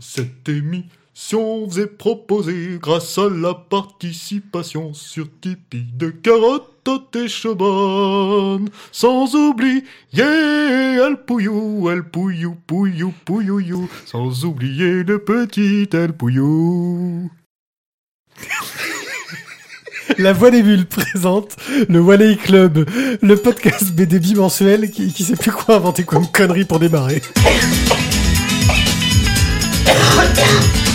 Cette émission vous est proposée grâce à la participation sur Tipeee de Carotte et Chebonne. Sans oublier El Pouillou, El Pouillou, Pouillou, Sans oublier le petit El Pouillou. La Voix des Bulles présente le Wally Club, le podcast BD bimensuel qui, qui sait plus quoi inventer comme connerie pour démarrer. Yeah.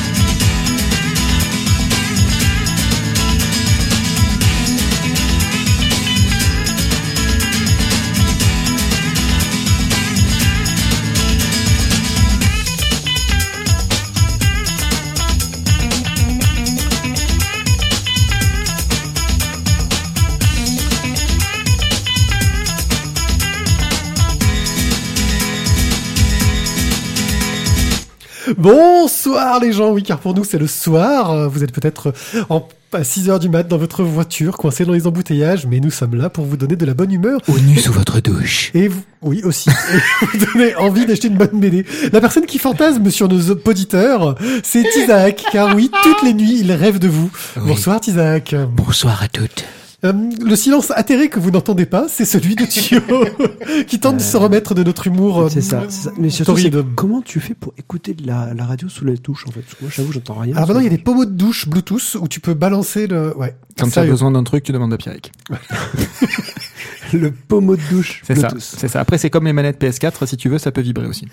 Bonsoir les gens, oui car pour nous c'est le soir, Euh, vous êtes peut-être en, à 6 heures du mat dans votre voiture, coincé dans les embouteillages, mais nous sommes là pour vous donner de la bonne humeur Au nu sous votre douche. et vous, oui aussi, et vous donner envie d'acheter une bonne BD. La personne qui fantasme sur nos auditeurs, c'est Isaac, car oui, toutes les nuits il rêve de vous. Oui. Bonsoir Isaac. Bonsoir à toutes. Euh, le silence atterré que vous n'entendez pas, c'est celui de Thio, qui tente de se remettre de notre humour. euh, C'est ça, c'est ça. Mais surtout, c'est comment tu fais pour écouter de la, la radio sous les touches en fait? Parce que moi, j'avoue, j'entends rien. Alors maintenant, il y a des pommeaux de douche Bluetooth où tu peux balancer le. Ouais. Quand tu as besoin d'un truc, tu demandes à Pierrick. le pommeau de douche. C'est ça. Bluetooth. C'est ça. Après, c'est comme les manettes PS4. Si tu veux, ça peut vibrer aussi.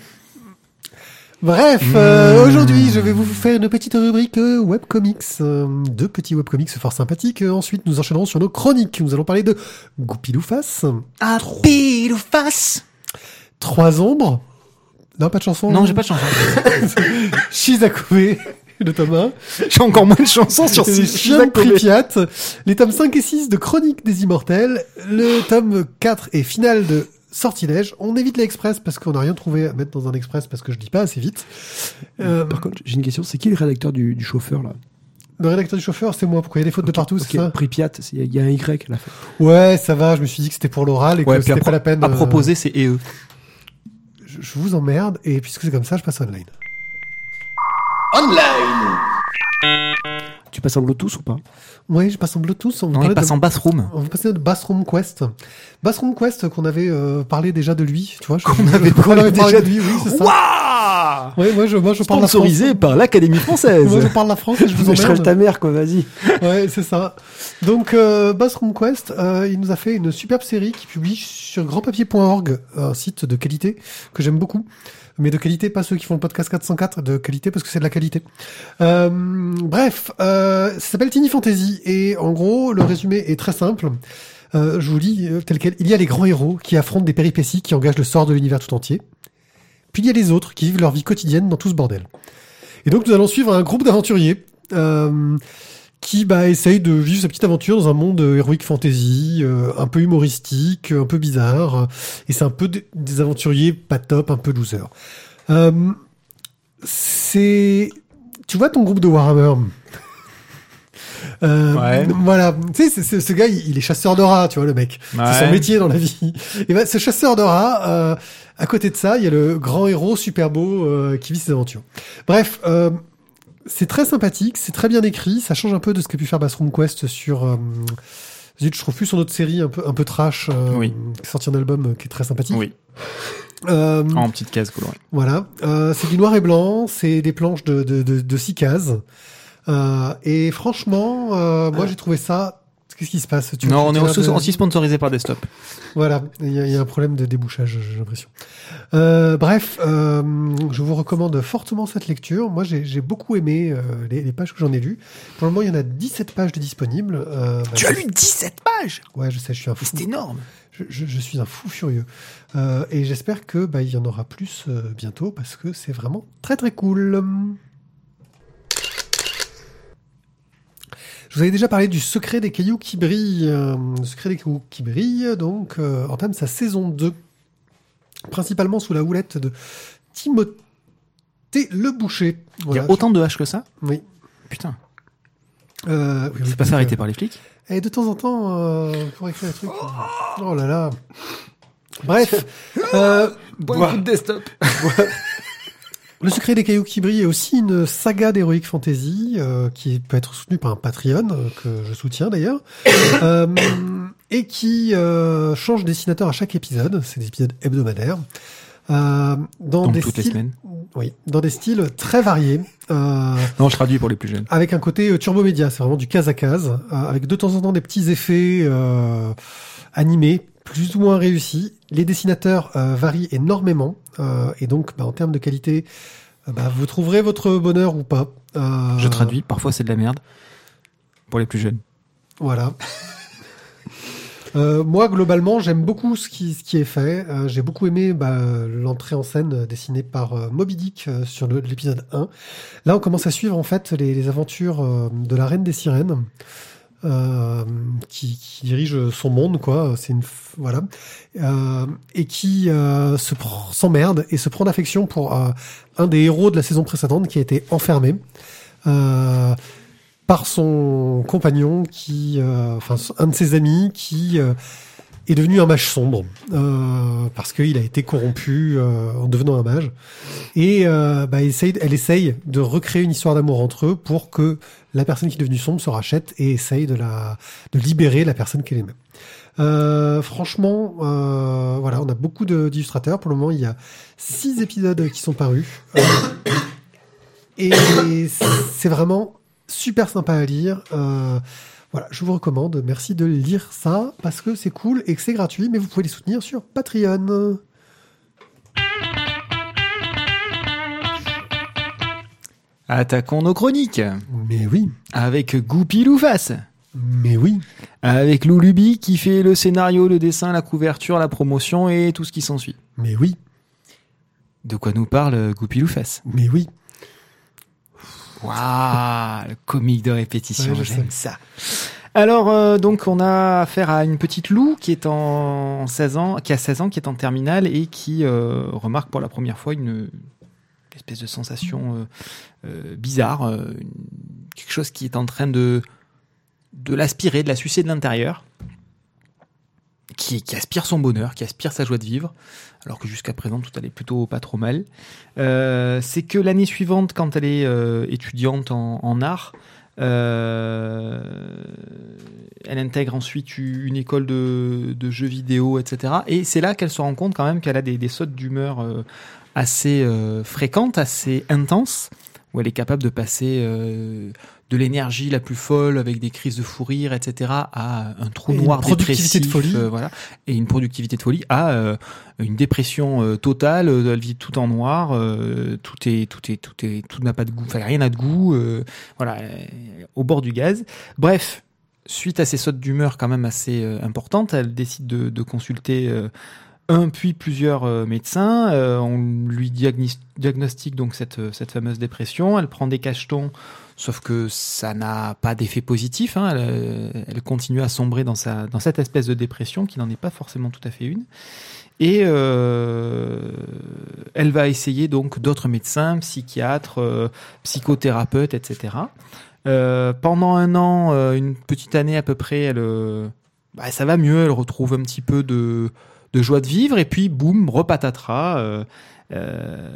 Bref, euh, aujourd'hui, je vais vous faire une petite rubrique euh, webcomics. Euh, deux petits webcomics fort sympathiques. Euh, ensuite, nous enchaînerons sur nos chroniques. Nous allons parler de Goupilou-Face, Ah, face Trois ombres. Non, pas de chanson. Non, j'ai pas de chanson. Shizakobe, le tome 1. j'ai encore moins de chansons sur de Pripyat, les tomes 5 et 6 de Chronique des Immortels, le tome 4 et final de Sortilège. On évite l'express parce qu'on n'a rien trouvé à mettre dans un express parce que je dis pas assez vite. Euh, Par contre, j'ai une question. C'est qui le rédacteur du, du chauffeur là? le rédacteur du chauffeur, c'est moi. Pourquoi il y a des fautes de partout, Ok, c'est ça? Pripyat, il y a un Y à la fin. Ouais, ça va. Je me suis dit que c'était pour l'oral et Ouais, que c'était pas la peine. à euh, proposer, c'est EE. je, je vous emmerde et puisque c'est comme ça, je passe online. Tu passes en Bluetooth ou pas Oui, je passe en Bluetooth. On Non, il passe de- en bathroom. On va passer de Bassroom Quest. Bassroom Quest qu'on avait euh, parlé déjà de lui, tu vois. je- Qu'on avait qu'on avait parlé déjà de lui, oui, c'est ça. Waouh Ouais, moi je, moi je parle la. Sponsorisé par l'Académie française. Moi je parle la France et je vous Mais Je emmerde. ta mère, quoi, vas-y. Ouais, c'est ça. Donc euh, Bassroom Quest, euh, il nous a fait une superbe série qui publie sur grandpapier.org, un site de qualité que j'aime beaucoup. Mais de qualité, pas ceux qui font le podcast 404, de qualité parce que c'est de la qualité. Euh, bref, euh, ça s'appelle Tiny Fantasy et en gros, le résumé est très simple. Euh, je vous lis euh, tel quel. Il y a les grands héros qui affrontent des péripéties qui engagent le sort de l'univers tout entier. Puis il y a les autres qui vivent leur vie quotidienne dans tout ce bordel. Et donc nous allons suivre un groupe d'aventuriers euh, qui bah, essaye de vivre sa petite aventure dans un monde euh, héroïque fantasy, euh, un peu humoristique, un peu bizarre. Et c'est un peu des, aventuriers pas top, un peu loser. Euh, c'est... Tu vois ton groupe de Warhammer? Euh, Ouais. Voilà, tu sais, c'est- c'est- ce gars, il, est chasseur de rats, tu vois, le mec. C'est son métier dans la vie. Et ben, ce chasseur de rats, euh, à côté de ça, il y a le grand héros super beau euh, qui vit ses aventures. Bref, euh, c'est très sympathique, c'est très bien écrit, ça change un peu de ce qu'a pu faire Bassroom Quest sur. Euh, zut, je trouve plus son autre série un peu un peu trash, euh, Oui. qui un album euh, qui est très sympathique. Oui. Euh, En petite case colorée. voilà, euh, c'est du noir et blanc, c'est des planches de de, de, de six cases. Euh, et franchement, euh, moi j'ai trouvé ça. Qu'est-ce qui se passe Tu- Non, on est aussi, de- sponsorisé par Desktop. voilà, il y, a- il y a un problème de débouchage, j'ai l'impression. Euh, bref, euh, je vous recommande fortement cette lecture. Moi, j'ai beaucoup aimé euh, les, les pages que j'en ai lues. Pour le moment, il y en a 17 pages de disponibles. Bah, Tu as lu 17 pages Ouais, je sais, je suis un fou. C'est énorme. Je, je- je suis un fou furieux. Et j'espère que bah, il y en aura plus bientôt parce que c'est vraiment très très cool. Je vous avais déjà parlé du secret des cailloux qui brillent. euh, le secret des cailloux qui brillent, donc, euh, entame sa saison 2. Principalement sous la houlette de Timothée Le Boucher. Il y a autant de H que ça Oui. Putain. Euh, oui, oui, C'est pas fait donc, arrêter par les flics et de temps en temps, euh, pour écrire des trucs. euh, Oh là là. Bref. euh, Bon Bois. coup de Desktop. Le secret des cailloux qui brillent est aussi une saga d'heroic fantasy euh, qui peut être soutenue par un Patreon euh, que je soutiens d'ailleurs euh, et qui euh, change de dessinateur à chaque épisode. C'est des épisodes hebdomadaires. Euh, dans Donc des toutes les styles, semaines. oui, dans des styles très variés. Euh, Non, je traduis pour les plus jeunes. avec un côté turbo média, c'est vraiment du case à case, avec de temps en temps des petits effets euh, animés, plus ou moins réussis. Les dessinateurs euh, varient énormément, euh, et donc bah, en termes de qualité, euh, bah, vous trouverez votre bonheur ou pas. Je traduis. Parfois, c'est de la merde. Pour les plus jeunes. Voilà. Moi, globalement, j'aime beaucoup ce qui, ce qui est fait. J'ai beaucoup aimé bah, l'entrée en scène dessinée par Moby Dick sur l'épisode 1. Là, on commence à suivre en fait les, les aventures de la reine des sirènes. Euh, qui, qui dirige son monde, quoi. C'est une voilà, euh, et qui euh, se s'emmerde et se prend d'affection pour euh, un des héros de la saison précédente qui a été enfermé. Par son compagnon qui, enfin un de ses amis qui est devenu un mage sombre euh, parce qu'il a été corrompu euh, en devenant un mage et euh, bah, elle essaye de recréer une histoire d'amour entre eux pour que la personne qui est devenue sombre se rachète et essaye de libérer la personne qu'elle aimait. Franchement, voilà, on a beaucoup d'illustrateurs. Pour le moment, il y a six épisodes qui sont parus. Et c'est vraiment super sympa à lire. Voilà, je vous recommande. Merci de lire ça parce que c'est cool et que c'est gratuit, mais vous pouvez les soutenir sur Patreon. Attaquons nos chroniques. Mais oui, Avec Goupil ou face. mais oui. Avec Loulubi qui fait le scénario, le dessin, la couverture, la promotion et tout ce qui s'ensuit. Mais oui, De quoi nous parle Goupil ou face mais oui. Waouh, le comique de répétition, Ouais, j'aime ça. Alors euh, donc on a affaire à une petite Lou qui est en 16 ans, qui a 16 ans, qui est en terminale et qui euh, remarque pour la première fois une espèce de sensation euh, bizarre, une- quelque chose qui est en train de de l'aspirer, de la sucer de l'intérieur, qui, qui aspire son bonheur, qui aspire sa joie de vivre, alors que jusqu'à présent tout allait plutôt pas trop mal. Euh, c'est que l'année suivante, quand elle est euh, étudiante en, art, euh, elle intègre ensuite une école de, jeux vidéo, etc. Et c'est là qu'elle se rend compte quand même qu'elle a des, des sautes d'humeur assez fréquentes, assez intenses, où elle est capable de passer euh, de l'énergie la plus folle avec des crises de fou rire, etc., à un trou Et une noir productivité de folie. euh, voilà, et une productivité de folie à euh, une dépression totale. Elle vit tout en noir, tout est, tout est, tout est, tout n'a pas de goût, enfin rien n'a de goût, voilà, au bord du gaz. Bref, suite à ces sautes d'humeur quand même assez importantes, elle décide de, de consulter un puis plusieurs euh, médecins. Euh, on lui diagnostique donc cette, euh, cette fameuse dépression. Elle prend des cachetons, sauf que ça n'a pas d'effet positif. hein. Elle, continue à sombrer dans, cette espèce de dépression qui n'en est pas forcément tout à fait une. Et elle va essayer donc d'autres médecins, psychiatres, psychothérapeutes, etc. Pendant un an, une petite année à peu près, bah, ça va mieux. Elle retrouve un petit peu de, de joie de vivre et puis boum, repatatras. euh, euh,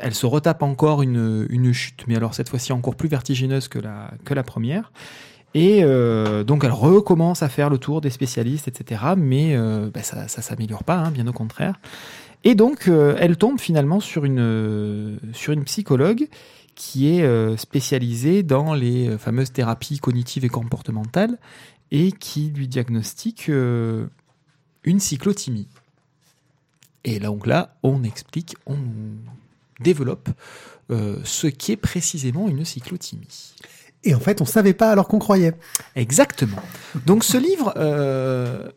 elle se retape encore une, une chute, mais alors cette fois-ci encore plus vertigineuse que la, que la première. Et euh, donc elle recommence à faire le tour des spécialistes, etc. Mais euh, bah, ça, ça s'améliore pas, hein, bien au contraire. Et donc elle tombe finalement sur une sur une psychologue qui est spécialisée dans les fameuses thérapies cognitives et comportementales et qui lui diagnostique une cyclothymie. Et là, donc là, on explique, on développe euh, ce qu'est précisément une cyclothymie. Et en fait, on savait pas alors qu'on croyait. Exactement. Donc ce livre, euh,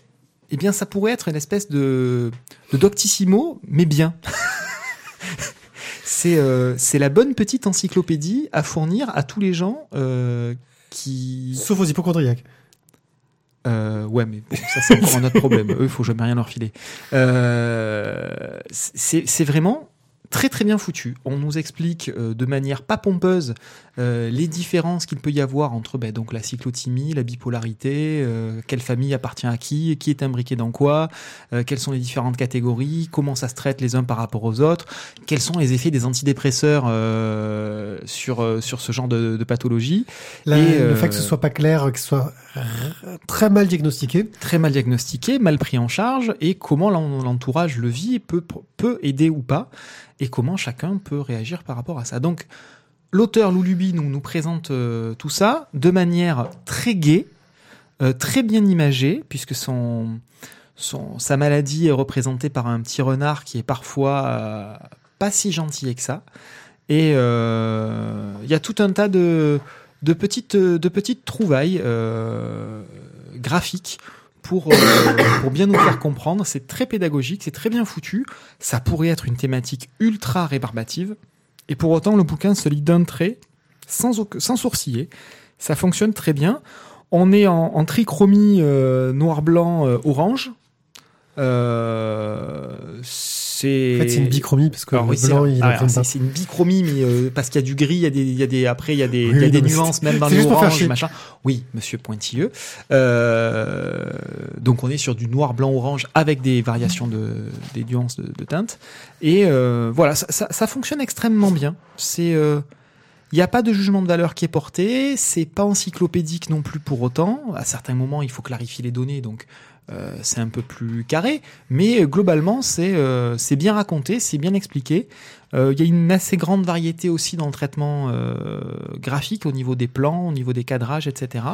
eh bien, ça pourrait être une espèce de, de doctissimo, mais bien. c'est euh, c'est la bonne petite encyclopédie à fournir à tous les gens euh, qui. Sauf aux hypochondriaques. Euh, ouais, mais bon, ça c'est encore un autre problème. Eux, il faut jamais rien leur filer. Euh, c'est c'est vraiment très très bien foutu. On nous explique euh, de manière pas pompeuse euh, les différences qu'il peut y avoir entre ben, donc la cyclothymie, la bipolarité, euh, quelle famille appartient à qui, qui est imbriqué dans quoi, quelles sont les différentes catégories, comment ça se traite les uns par rapport aux autres, quels sont les effets des antidépresseurs sur sur ce genre de, de pathologie. La- Et, le fait que ce soit pas clair, que ce soit très mal diagnostiqué. très mal diagnostiqué, mal pris en charge, et comment l'en- l'entourage le vit peut, peut aider ou pas, et comment chacun peut réagir par rapport à ça. Donc, l'auteur Loulubi nous, nous présente euh, tout ça de manière très gaie, euh, très bien imagée, puisque son, son, sa maladie est représentée par un petit renard qui est parfois euh, pas si gentil que ça. Et il y a tout un tas de, de, petites, de petites trouvailles euh, graphiques pour, euh, pour bien nous faire comprendre. C'est très pédagogique, c'est très bien foutu. Ça pourrait être une thématique ultra rébarbative. Et pour autant, le bouquin se lit d'un trait, sans, sans sourciller. Ça fonctionne très bien. On est en, en trichromie euh, noir, blanc, euh, orange. Euh, c'est En fait, c'est une bichromie parce que alors le oui, blanc, il imprime c'est une bichromie, mais euh, parce qu'il y a du gris, il y a des, il y a des après il y a des, Oui, il y a des nuances même dans chier. machin. Oui, Monsieur Pointilleux. Euh, donc on est sur du noir, blanc, orange avec des variations de des nuances de, de teintes. Et euh, voilà, ça, ça, ça fonctionne extrêmement bien. C'est euh, il n'y a pas de jugement de valeur qui est porté, c'est pas encyclopédique non plus pour autant. À certains moments, il faut clarifier les données, donc euh, c'est un peu plus carré. Mais globalement, c'est euh, c'est bien raconté, c'est bien expliqué. Euh, Il y a une assez grande variété aussi dans le traitement euh, graphique au niveau des plans, au niveau des cadrages, etc.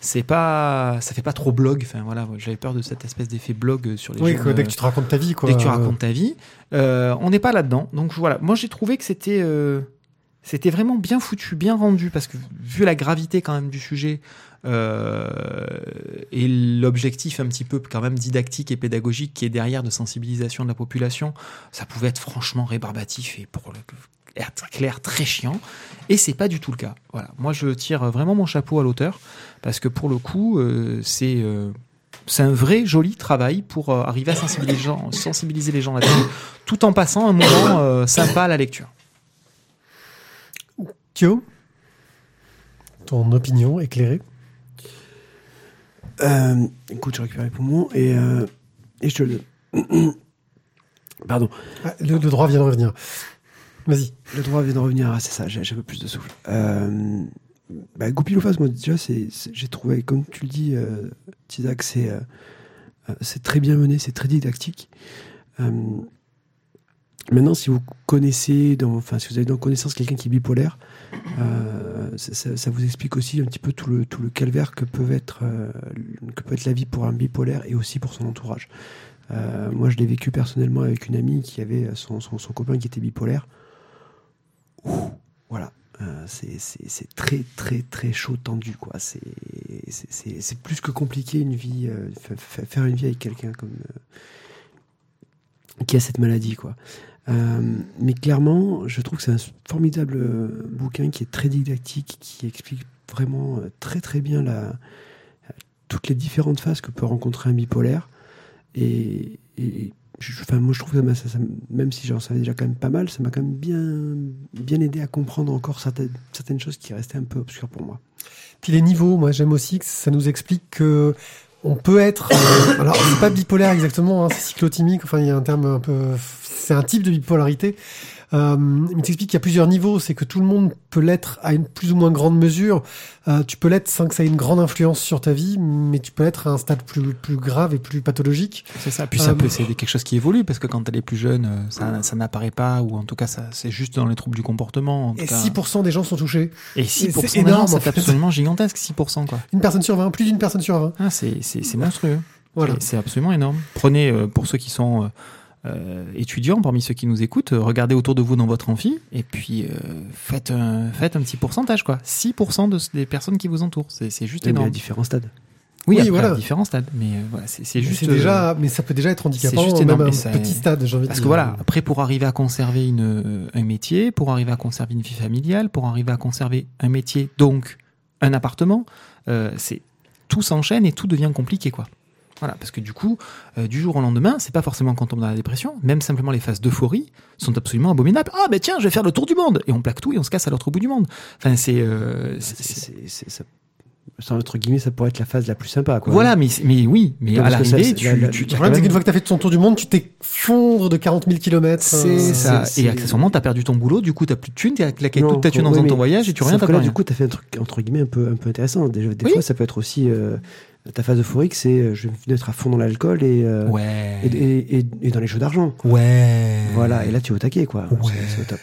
C'est pas, ça fait pas trop blog. Enfin voilà, j'avais peur de cette espèce d'effet blog sur les Oui, que dès que tu te racontes ta vie, quoi. dès que tu racontes ta vie. Euh, on n'est pas là-dedans. Donc voilà, moi j'ai trouvé que c'était euh, c'était vraiment bien foutu, bien rendu, parce que vu la gravité quand même du sujet euh, et l'objectif un petit peu quand même didactique et pédagogique qui est derrière de sensibilisation de la population, ça pouvait être franchement rébarbatif et pour être clair très chiant. Et c'est pas du tout le cas. Voilà. Moi je tire vraiment mon chapeau à l'auteur parce que pour le coup euh, c'est euh, c'est un vrai joli travail pour arriver à sensibiliser les gens, sensibiliser les gens là-dessus, tout en passant un moment sympa à la lecture. Thio, ton opinion éclairée Euh, écoute, je récupère les poumons et, euh, et je te le. Pardon. Ah, le, le droit vient de revenir. Vas-y. Le droit vient de revenir. Ah, c'est ça, j'ai un peu plus de souffle. Euh, bah, Goupil-Face, moi, déjà, j'ai trouvé, comme tu le dis, euh, Tizak, c'est, c'est très bien mené, c'est très didactique. Maintenant, si vous connaissez, enfin, si vous avez dans connaissance quelqu'un qui est bipolaire, euh, ça, vous explique aussi un petit peu tout le, tout le calvaire que peut être, euh, que peut être la vie pour un bipolaire et aussi pour son entourage. Euh, moi, je l'ai vécu personnellement avec une amie qui avait son, son, copain qui était bipolaire. Ouh, voilà. C'est très très très chaud tendu c'est plus que compliqué une vie fa- fa- faire une vie avec quelqu'un comme qui a cette maladie quoi Euh, mais clairement je trouve que c'est un formidable euh, bouquin qui est très didactique qui explique vraiment euh, très très bien toutes les différentes phases que peut rencontrer un bipolaire et, enfin, moi je trouve que ça- même si j'en savais déjà quand même pas mal, ça m'a quand même bien, bien aidé à comprendre encore certaines, certaines choses qui restaient un peu obscures pour moi. Puis les niveaux, moi j'aime aussi que ça nous explique que on peut être. euh, alors c'est pas bipolaire exactement, hein, c'est cyclotimique. Enfin il y a un terme un peu. C'est un type de bipolarité. Euh, il t'explique qu'il y a plusieurs niveaux. C'est que tout le monde peut l'être à une plus ou moins grande mesure. Euh, tu peux l'être sans que ça ait une grande influence sur ta vie, mais tu peux l'être à un stade plus plus grave et plus pathologique. C'est ça. Puis ça Euh, peut, c'est quelque chose qui évolue parce que quand elle est plus jeune, euh, ça, ça n'apparaît pas ou en tout cas ça, c'est juste dans les troubles du comportement. En tout Et cas. 6% des gens sont touchés. Et 6% c'est énorme, en c'est fait. absolument gigantesque, 6% quoi. Une personne sur 20, plus d'une personne sur 20. Ah, c'est, c'est, c'est monstrueux. Voilà. C'est- C'est absolument énorme. Prenez, euh, pour ceux qui sont euh, euh, étudiants, parmi ceux qui nous écoutent, euh, regardez autour de vous dans votre amphi et puis euh, faites, un, faites un petit pourcentage, quoi. 6% de, des personnes qui vous entourent. C'est, juste Mais à énorme. différents stades. Oui, Oui, après, voilà. à différents stades. Mais euh, voilà, c'est, juste. euh, déjà, mais ça peut déjà être handicapant, c'est juste même énorme, à un petit stade, j'ai envie de Parce dire. que voilà, après, pour arriver à conserver une, un métier, pour arriver à conserver une vie familiale, pour arriver à conserver un métier, donc un appartement, euh, c'est tout s'enchaîne et tout devient compliqué, quoi. Voilà, parce que du coup, euh, du jour au lendemain, c'est pas forcément quand on tombe dans la dépression, même simplement les phases d'euphorie sont absolument abominables. Ah, ben tiens, je vais faire le tour du monde Et on plaque tout et on se casse à l'autre bout du monde. Enfin, c'est. euh, ça- sans entre guillemets, ça pourrait être la phase la plus sympa. Quoi. Voilà, mais, mais oui, mais Non, à l'arrivée, tu, la- la- tu- Le problème, c'est qu'une fois que t'as fait ton tour du monde, tu t'effondres de 40 000 km. C'est ça. Et accessoirement, t'as perdu ton boulot, du coup, t'as plus de thunes, t'as claqué Non, toute ta thune en faisant ton voyage et tu sauf t'as rien. du coup, t'as fait un truc entre guillemets un peu, un peu intéressant. Des Oui. fois, ça peut être aussi euh, ta phase euphorique, c'est euh, je vais être à fond dans l'alcool et, euh, Ouais. et, et, et- et dans les jeux d'argent. Ouais. Voilà, et là, tu es au taquet, quoi. Ouais. C'est- au top.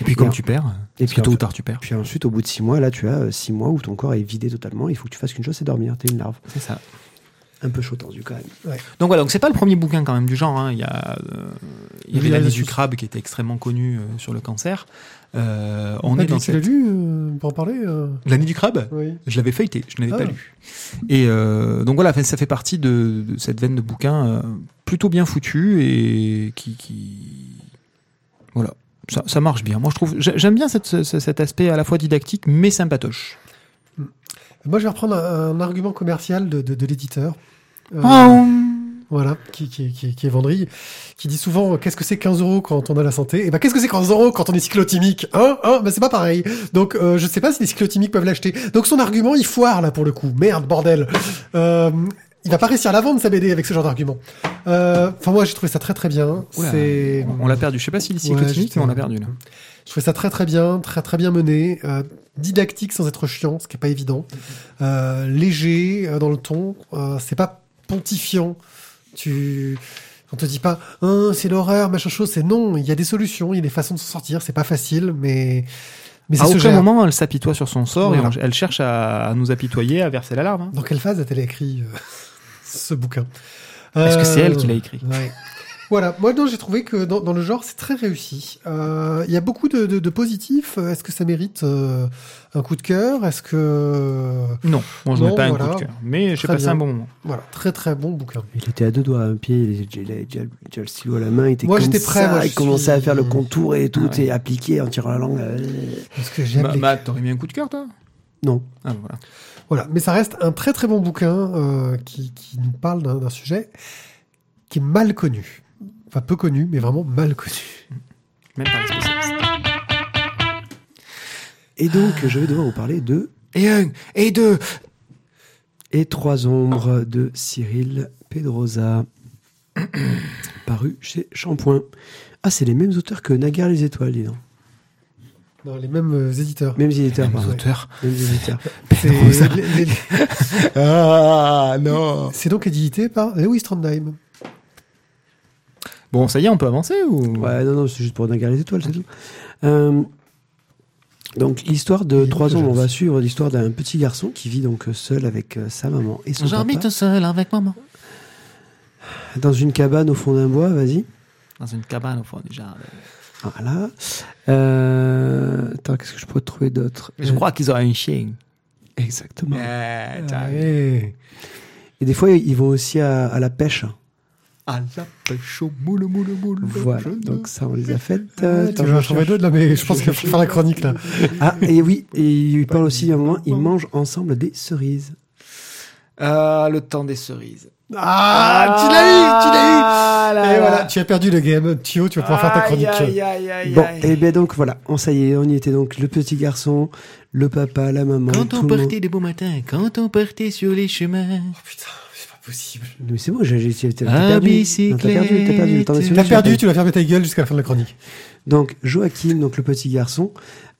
Et puis, comme Et tu perds, Et puis, tôt ou tard, tu perds. puis ensuite, au bout de six mois, là, tu as euh, six mois où ton corps est vidé totalement. Il faut que tu fasses qu'une chose, c'est dormir. T'es une larve. C'est ça. Un peu chaud tendu, quand même. Donc voilà, donc c'est pas le premier bouquin quand même du genre. hein. Il y a, euh, il y avait l'année du crabe qui était extrêmement connu euh, sur le cancer. Euh, On on est dans Tu l'as cette... lu euh, pour en parler euh l'année du crabe? Oui. Je l'avais feuilleté, je ne l'avais Ah. pas lu. Et euh, donc voilà, ça fait partie de, de cette veine de bouquins euh, plutôt bien foutu et qui, qui... voilà, ça, ça marche bien. Moi, je trouve, j'ai- j'aime bien cette, ce- cet aspect à la fois didactique mais sympatoche. Moi, je vais reprendre un, un argument commercial de, de, de l'éditeur. Oh. Voilà, qui, qui, qui, qui est Vendry, qui dit souvent euh, qu'est-ce que c'est 15 euros quand on a la santé? Et ben qu'est-ce que c'est 15 euros quand on est cyclotimique? Hein? Hein? Ben c'est pas pareil. Donc euh, je sais pas si les cyclotimiques peuvent l'acheter. Donc son argument il foire là pour le coup. Merde bordel. Euh, il va pas réussir à la vendre sa BD avec ce genre d'argument. Euh, Enfin moi j'ai trouvé ça très très bien. Oula, on l'a perdu. Je sais pas s'il est Ouais, cyclotimique, j'étais- mais on l'a perdu là. je trouvais ça très très bien, très très bien mené, euh, didactique sans être chiant, ce qui est pas évident, euh, léger euh, dans le ton, euh, c'est pas pontifiant. Tu, on te dit pas, Hein, c'est l'horreur, machin chose. C'est non, il y a des solutions, il y a des façons de s'en sortir. C'est pas facile, mais mais À aucun gère. moment, elle s'apitoie sur son sort et Voilà. elle cherche à, à nous apitoyer, à verser l'alarme. hein. Dans quelle phase a-t-elle écrit euh, ce bouquin? Est-ce que c'est Euh, elle qui l'a écrit Ouais. Voilà, moi non, j'ai trouvé que dans, dans le genre c'est très réussi. Euh, Il y a beaucoup de, de, de positifs. Est-ce que ça mérite euh, un coup de cœur? Est-ce que Non, moi je Non, mets pas un coup de cœur. Mais j'ai passé bien. un bon moment. voilà, très très bon bouquin. Il était à deux doigts, un pied, il avait déjà, déjà- déjà le stylo à la main, il était Moi, comme j'étais prêt, ça, moi, je il commençait à faire le contour et tout, Ah ouais. et appliqué en tirant la langue. euh, Parce que j'aime Ma-. Matt, t'aurais mis un coup de cœur, toi? Non. Ah, voilà. Voilà, mais ça reste un très très bon bouquin euh, qui, qui nous parle d'un d'un sujet qui est mal connu. Enfin peu connu, mais vraiment mal connu. Même pas les spécialistes. Et donc, je vais devoir vous parler de Et un, et deux. Et trois ombres de Cyril Pedrosa, paru chez Shampoing. Ah, c'est les mêmes auteurs que Naguère les étoiles, dis donc. Non, les mêmes euh, éditeurs. Mêmes éditeurs, Les pardon. auteurs. Mêmes éditeurs. C'est les- les- Ah, non. c'est donc édité par Lewis Trondheim. Bon, ça y est, on peut avancer ou? Ouais, non, non, c'est juste pour Naguère les étoiles, c'est tout. Euh, donc, l'histoire de trois ombres, on va suivre l'histoire d'un petit garçon qui vit donc seul avec euh, sa maman et son papa tout seul avec maman. dans une cabane au fond d'un bois, vas-y. Dans une cabane au fond du jardin. Voilà. Euh, attends, qu'est-ce que je pourrais trouver d'autre? Je crois qu'ils ont un chien. Exactement. Eh, Ouais. Et des fois, ils vont aussi à, à la pêche. À la pêche au moule, moule, moule. Voilà, donc ça, on les a faites. Ouais, Euh, tu attends, veux cherche. d'autres là, mais je pense qu'il faut faire la chronique là. Ah, et oui, et il parle aussi à un moment, ils mangent ensemble des cerises. Ah, le temps des cerises. Ah, tu l'as eu, tu l'as eu. Ah là Et là. voilà, tu as perdu le game. Thio, tu vas pouvoir faire ta chronique. Aïe, aïe, aïe, Bon, et bien donc voilà, on ça y est, on y était donc le petit garçon, le papa, la maman, Quand tout on le monde. partait de beaux matins, quand on partait sur les chemins. Oh putain, possible. Mais c'est bon, j'ai j'ai- j'ai- t'as perdu. Non, t'as perdu, t'as perdu. T'en as Tu celui-là, l'as j'ai perdu, tu vas fermer ta gueule jusqu'à la fin de la chronique. Donc Joachim, donc le petit garçon,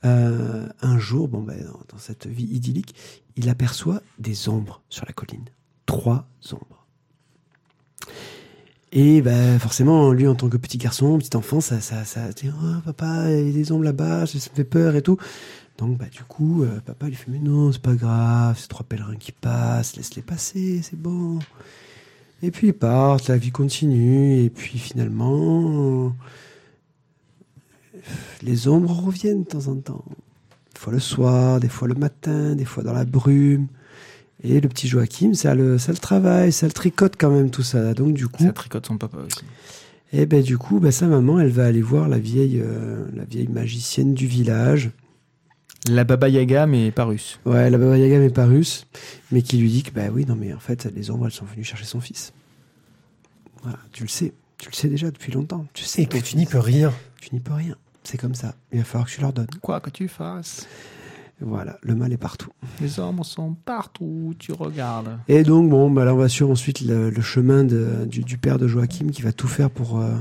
euh, un jour, bon ben dans, dans cette vie idyllique, il aperçoit des ombres sur la colline, trois ombres. Et ben forcément, lui en tant que petit garçon, petit enfant, ça, ça, ça dit oh, papa, il y a des ombres là-bas, ça me fait peur et tout. Donc bah du coup, euh, papa lui fait mais non, c'est pas grave, c'est trois pèlerins qui passent, laisse-les passer, c'est bon. Et puis ils partent, la vie continue, et puis finalement, les ombres reviennent de temps en temps. Des fois le soir, des fois le matin, des fois dans la brume. Et le petit Joachim, ça le, ça le travaille, ça le tricote quand même tout ça. Donc du coup, Ça tricote son papa aussi. et ben du coup, ben, sa maman, elle va aller voir la vieille, euh, la vieille magicienne du village. La Baba Yaga, mais pas russe. Ouais, la Baba Yaga mais pas russe, mais qui lui dit que bah oui, non mais en fait, les ombres, elles sont venues chercher son fils. Voilà, tu le sais. Tu le sais déjà depuis longtemps. Tu sais Et que tu n'y peux rien. Tu n'y peux rien. C'est comme ça. Il va falloir que tu leur donnes. Quoi que tu fasses, Voilà, le mal est partout. les hommes sont partout tu regardes. Et donc, bon, bah, là, on va suivre ensuite le, le chemin de- du, du père de Joachim qui va tout faire pour, euh,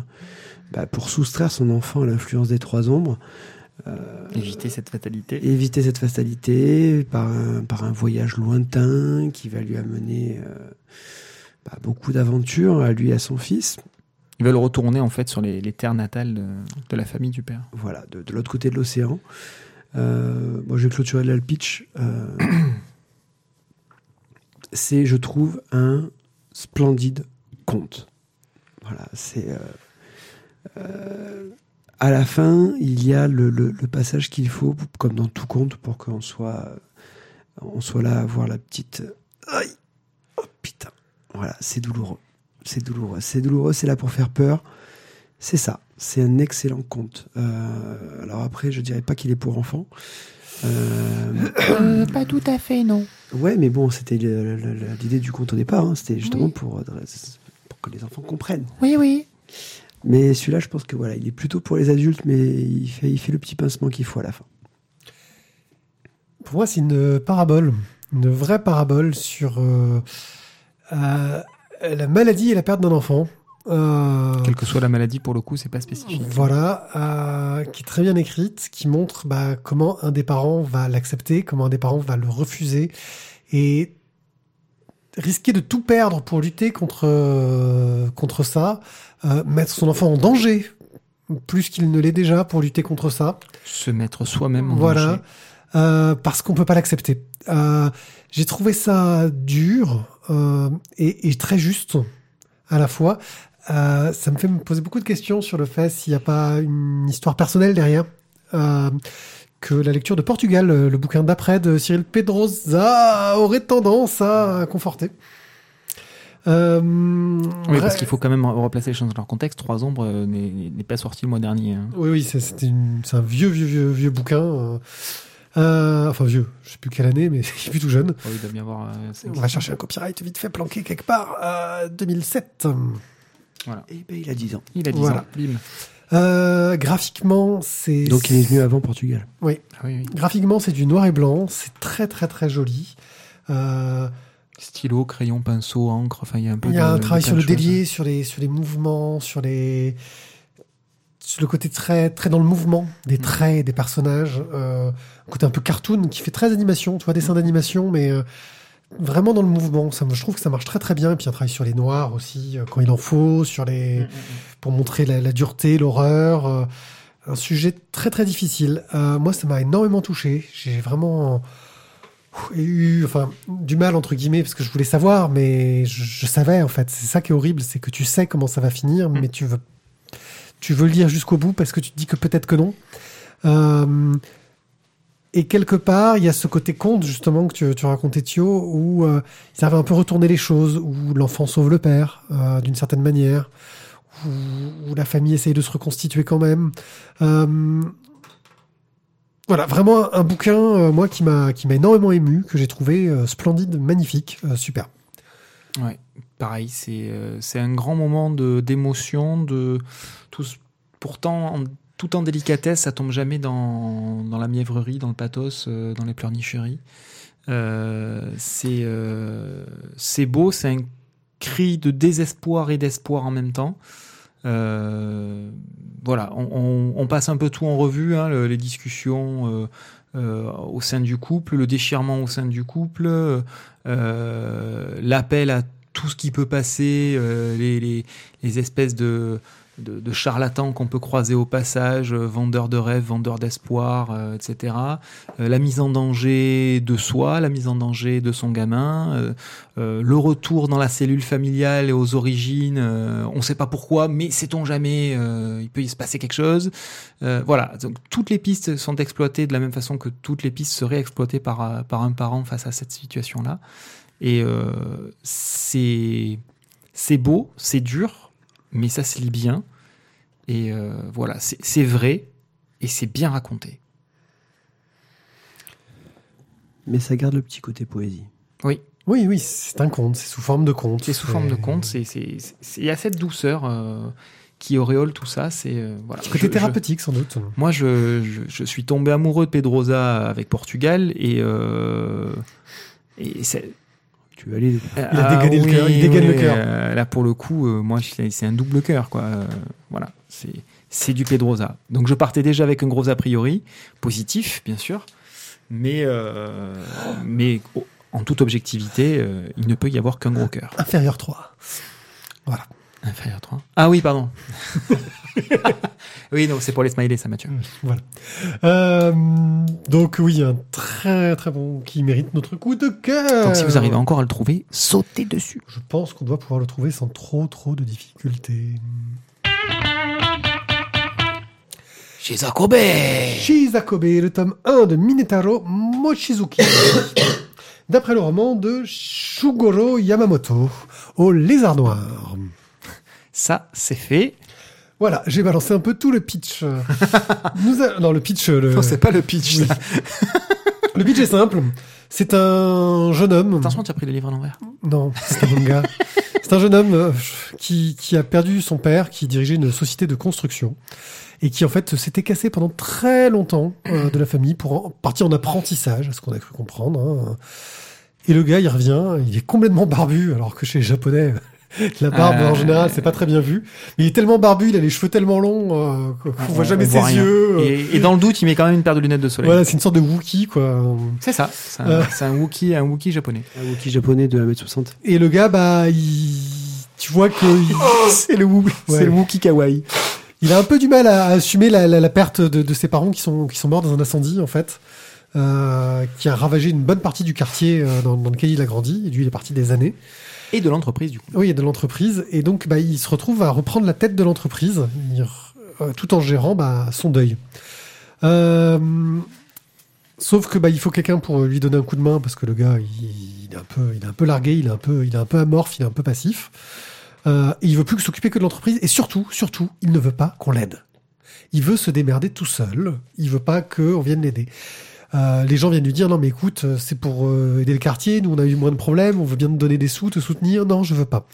bah, pour soustraire son enfant à l'influence des trois ombres. Éviter cette fatalité. éviter cette fatalité par un, par un voyage lointain qui va lui amener euh, bah, beaucoup d'aventures à lui et à son fils. Ils veulent retourner en fait sur les, les terres natales de, de la famille du père. Voilà, de, de l'autre côté de l'océan. Euh, moi, je vais clôturer là le pitch. Euh, c'est, je trouve, un splendide conte. Voilà, c'est. euh, euh, à la fin, il y a le, le- le passage qu'il faut, comme dans tout conte, pour qu'on soit, on soit là à voir la petite. Aïe Oh putain Voilà, c'est douloureux. C'est douloureux. C'est douloureux, c'est là pour faire peur. C'est ça. C'est un excellent conte. Euh, alors après, je dirais pas qu'il est pour enfants. Euh, pas tout à fait, non. ouais, mais bon, c'était l'idée du conte au départ. hein. C'était justement pour, pour que les enfants comprennent. Oui, oui. Mais celui-là, je pense que voilà, il est plutôt pour les adultes, mais il fait, il fait le petit pincement qu'il faut à la fin. Pour moi, c'est une parabole, une vraie parabole sur euh, euh, la maladie et la perte d'un enfant. Euh, Quelle que soit la maladie, pour le coup, c'est pas spécifique. Voilà, euh, qui est très bien écrite, qui montre bah, comment un des parents va l'accepter, comment un des parents va le refuser, et risquer de tout perdre pour lutter contre, euh, contre ça, euh, mettre son enfant en danger, plus qu'il ne l'est déjà pour lutter contre ça. Se mettre soi-même en Voilà. danger. Euh, parce qu'on peut pas l'accepter. J'ai trouvé ça dur et, et très juste à la fois. Ça me fait me poser beaucoup de questions sur le fait s'il n'y a pas une histoire personnelle derrière. Euh, que la lecture de Portugal, euh, le bouquin d'après de Cyril Pedrosa, aurait tendance à conforter. Euh, Oui, parce qu'il faut quand même replacer les choses dans leur contexte. Trois ombres euh, n'est pas sorti le mois dernier. hein. Oui, oui, c'est un vieux, vieux, vieux, vieux bouquin. euh, enfin, vieux, je sais plus quelle année, mais il est plutôt jeune. Oh, il doit bien avoir. cinq, On va chercher un copyright vite fait planqué quelque part. Euh, 2007. Et ben, il a 10 ans. Il a 10 Voilà. ans. Bim. Euh, graphiquement, c'est. Donc, il est venu avant Portugal. Ah oui, oui. Graphiquement, c'est du noir et blanc. C'est très, très, très joli. Euh, Stylo, crayon, pinceau, encre. Enfin, il y a un peu. il y a de- un travail sur le délié, sur les, sur les mouvements, sur les. Sur le côté très, très dans le mouvement des Mm. traits des personnages. Euh, un côté un peu cartoon qui fait très animation, tu vois, dessin d'animation, mais euh, vraiment dans le mouvement. Ça, je trouve que ça marche très, très bien. Et puis, un travail sur les noirs aussi, euh, quand il en faut, sur les. Mm, mm, pour montrer la, la dureté, l'horreur. euh, un sujet très très difficile. Euh, moi, ça m'a énormément touché. J'ai vraiment eu enfin, du mal, entre guillemets, parce que je voulais savoir, mais je, je savais, en fait. C'est ça qui est horrible, c'est que tu sais comment ça va finir, mais tu veux, tu veux le lire jusqu'au bout parce que tu te dis que peut-être que non. Euh, et quelque part, il y a ce côté conte, justement, que tu, tu racontais, Thio, où euh, ils avaient un peu retourné les choses, où l'enfant sauve le père, euh, d'une certaine manière, où, la famille essaye de se reconstituer quand même. Euh, voilà, vraiment un, bouquin, euh, moi, qui m'a énormément ému, que j'ai trouvé splendide, magnifique, super. Ouais, pareil, c'est un grand moment de d'émotion, de tout. ce- Pourtant, tout en délicatesse, ça tombe jamais dans, la mièvrerie, dans le pathos, euh, dans les pleurnicheries. Euh, c'est euh, c'est beau, c'est un cri de désespoir et d'espoir en même temps. Voilà, on, passe un peu tout en revue, hein, le- les discussions au sein du couple, le déchirement au sein du couple, l'appel à tout ce qui peut passer, les espèces de, de, charlatans qu'on peut croiser au passage, euh, vendeurs de rêves, vendeurs d'espoir, euh, etc. Euh, la mise en danger de soi, la mise en danger de son gamin, le retour dans la cellule familiale et aux origines. on ne sait pas pourquoi, mais sait-on jamais, il peut y se passer quelque chose. Voilà, donc toutes les pistes sont exploitées de la même façon que toutes les pistes seraient exploitées par, par un parent face à cette situation-là. Et c'est beau, c'est dur, mais ça se lit bien. Et euh, voilà, c'est c'est vrai et c'est bien raconté. Mais ça garde le petit côté poésie. Oui, oui, c'est un conte, c'est sous forme de conte. C'est sous forme de conte, c'est c'est c'est- il y a cette douceur euh, qui auréole tout ça. C'est euh, voilà. Côté Je- je- thérapeutique, sans doute. Moi, je, je, je suis tombé amoureux de Pedrosa avec Portugal et euh, et c'est Tu vas aller. Il a dégainé le cœur, il dégaine le cœur. euh, là, pour le coup, euh, moi, c'est un double cœur, quoi. Euh, voilà, c'est c'est du Pedrosa. Donc, je partais déjà avec un gros a priori, positif, bien sûr, mais euh, mais oh, en toute objectivité, euh, il ne peut y avoir qu'un gros cœur. Inférieur 3. Voilà. Inférieur 3. Ah oui, pardon. oui, non, c'est pour les smileys, ça, Mathieu. Voilà. Euh, donc oui, un très très bon qui mérite notre coup de cœur. Donc, si vous arrivez encore à le trouver, sautez dessus. Je pense qu'on doit pouvoir le trouver sans trop trop de difficultés. Shizakobe Shizakobe, le tome 1 de Minetaro Mochizuki. D'après le roman de Shugoro Yamamoto, au lézard noir. Ça, c'est fait. Voilà, j'ai balancé un peu tout le pitch. Nous a- Non, le pitch... Le... Non, c'est pas le pitch. Oui. le pitch est simple. C'est un jeune homme... Attention, tu as pris le livre à l'envers. Non, c'est un manga. c'est un jeune homme euh, qui, qui a perdu son père, qui dirigeait une société de construction et qui en fait s'était cassé pendant très longtemps euh, de la famille pour en- partir en apprentissage, à ce qu'on a cru comprendre. hein. Et le gars, il revient, il est complètement barbu, alors que chez les Japonais, la barbe Euh, en général, c'est pas très bien vu. Mais il est tellement barbu, il a les cheveux tellement longs euh, qu'on On- voit jamais on ses rien. yeux. euh. Et, et dans le doute, il met quand même une paire de lunettes de soleil. Voilà, c'est une sorte de Wookie, quoi. C'est ça. C'est un, Euh. c'est un Wookie, un Wookie japonais. Un Wookie japonais de 1m60. Et le gars, bah, il... tu vois que il- C'est le, Woo- c'est le Wookie kawaii. Il a un peu du mal à, à assumer la, la- la perte de, de ses parents qui sont, qui sont morts dans un incendie, en fait, euh, qui a ravagé une bonne partie du quartier euh, dans, dans lequel il a grandi. Et lui, il est parti des années. Et de l'entreprise, du coup. Oui, et de l'entreprise. Et donc, bah, il se retrouve à reprendre la tête de l'entreprise, euh, tout en gérant bah, son deuil. Euh, sauf que bah, il faut quelqu'un pour lui donner un coup de main parce que le gars, il, il est un peu, il est un peu largué, il est un peu, il est un peu amorphe, il est un peu passif. Euh, et il veut plus que s'occuper que de l'entreprise. Et surtout, surtout, il ne veut pas qu'on l'aide. Il veut se démerder tout seul. Il veut pas qu'on vienne l'aider. Euh, les gens viennent lui dire non mais écoute euh, c'est pour euh, aider le quartier nous on a eu moins de problèmes on veut bien te donner des sous te soutenir. Non je veux pas.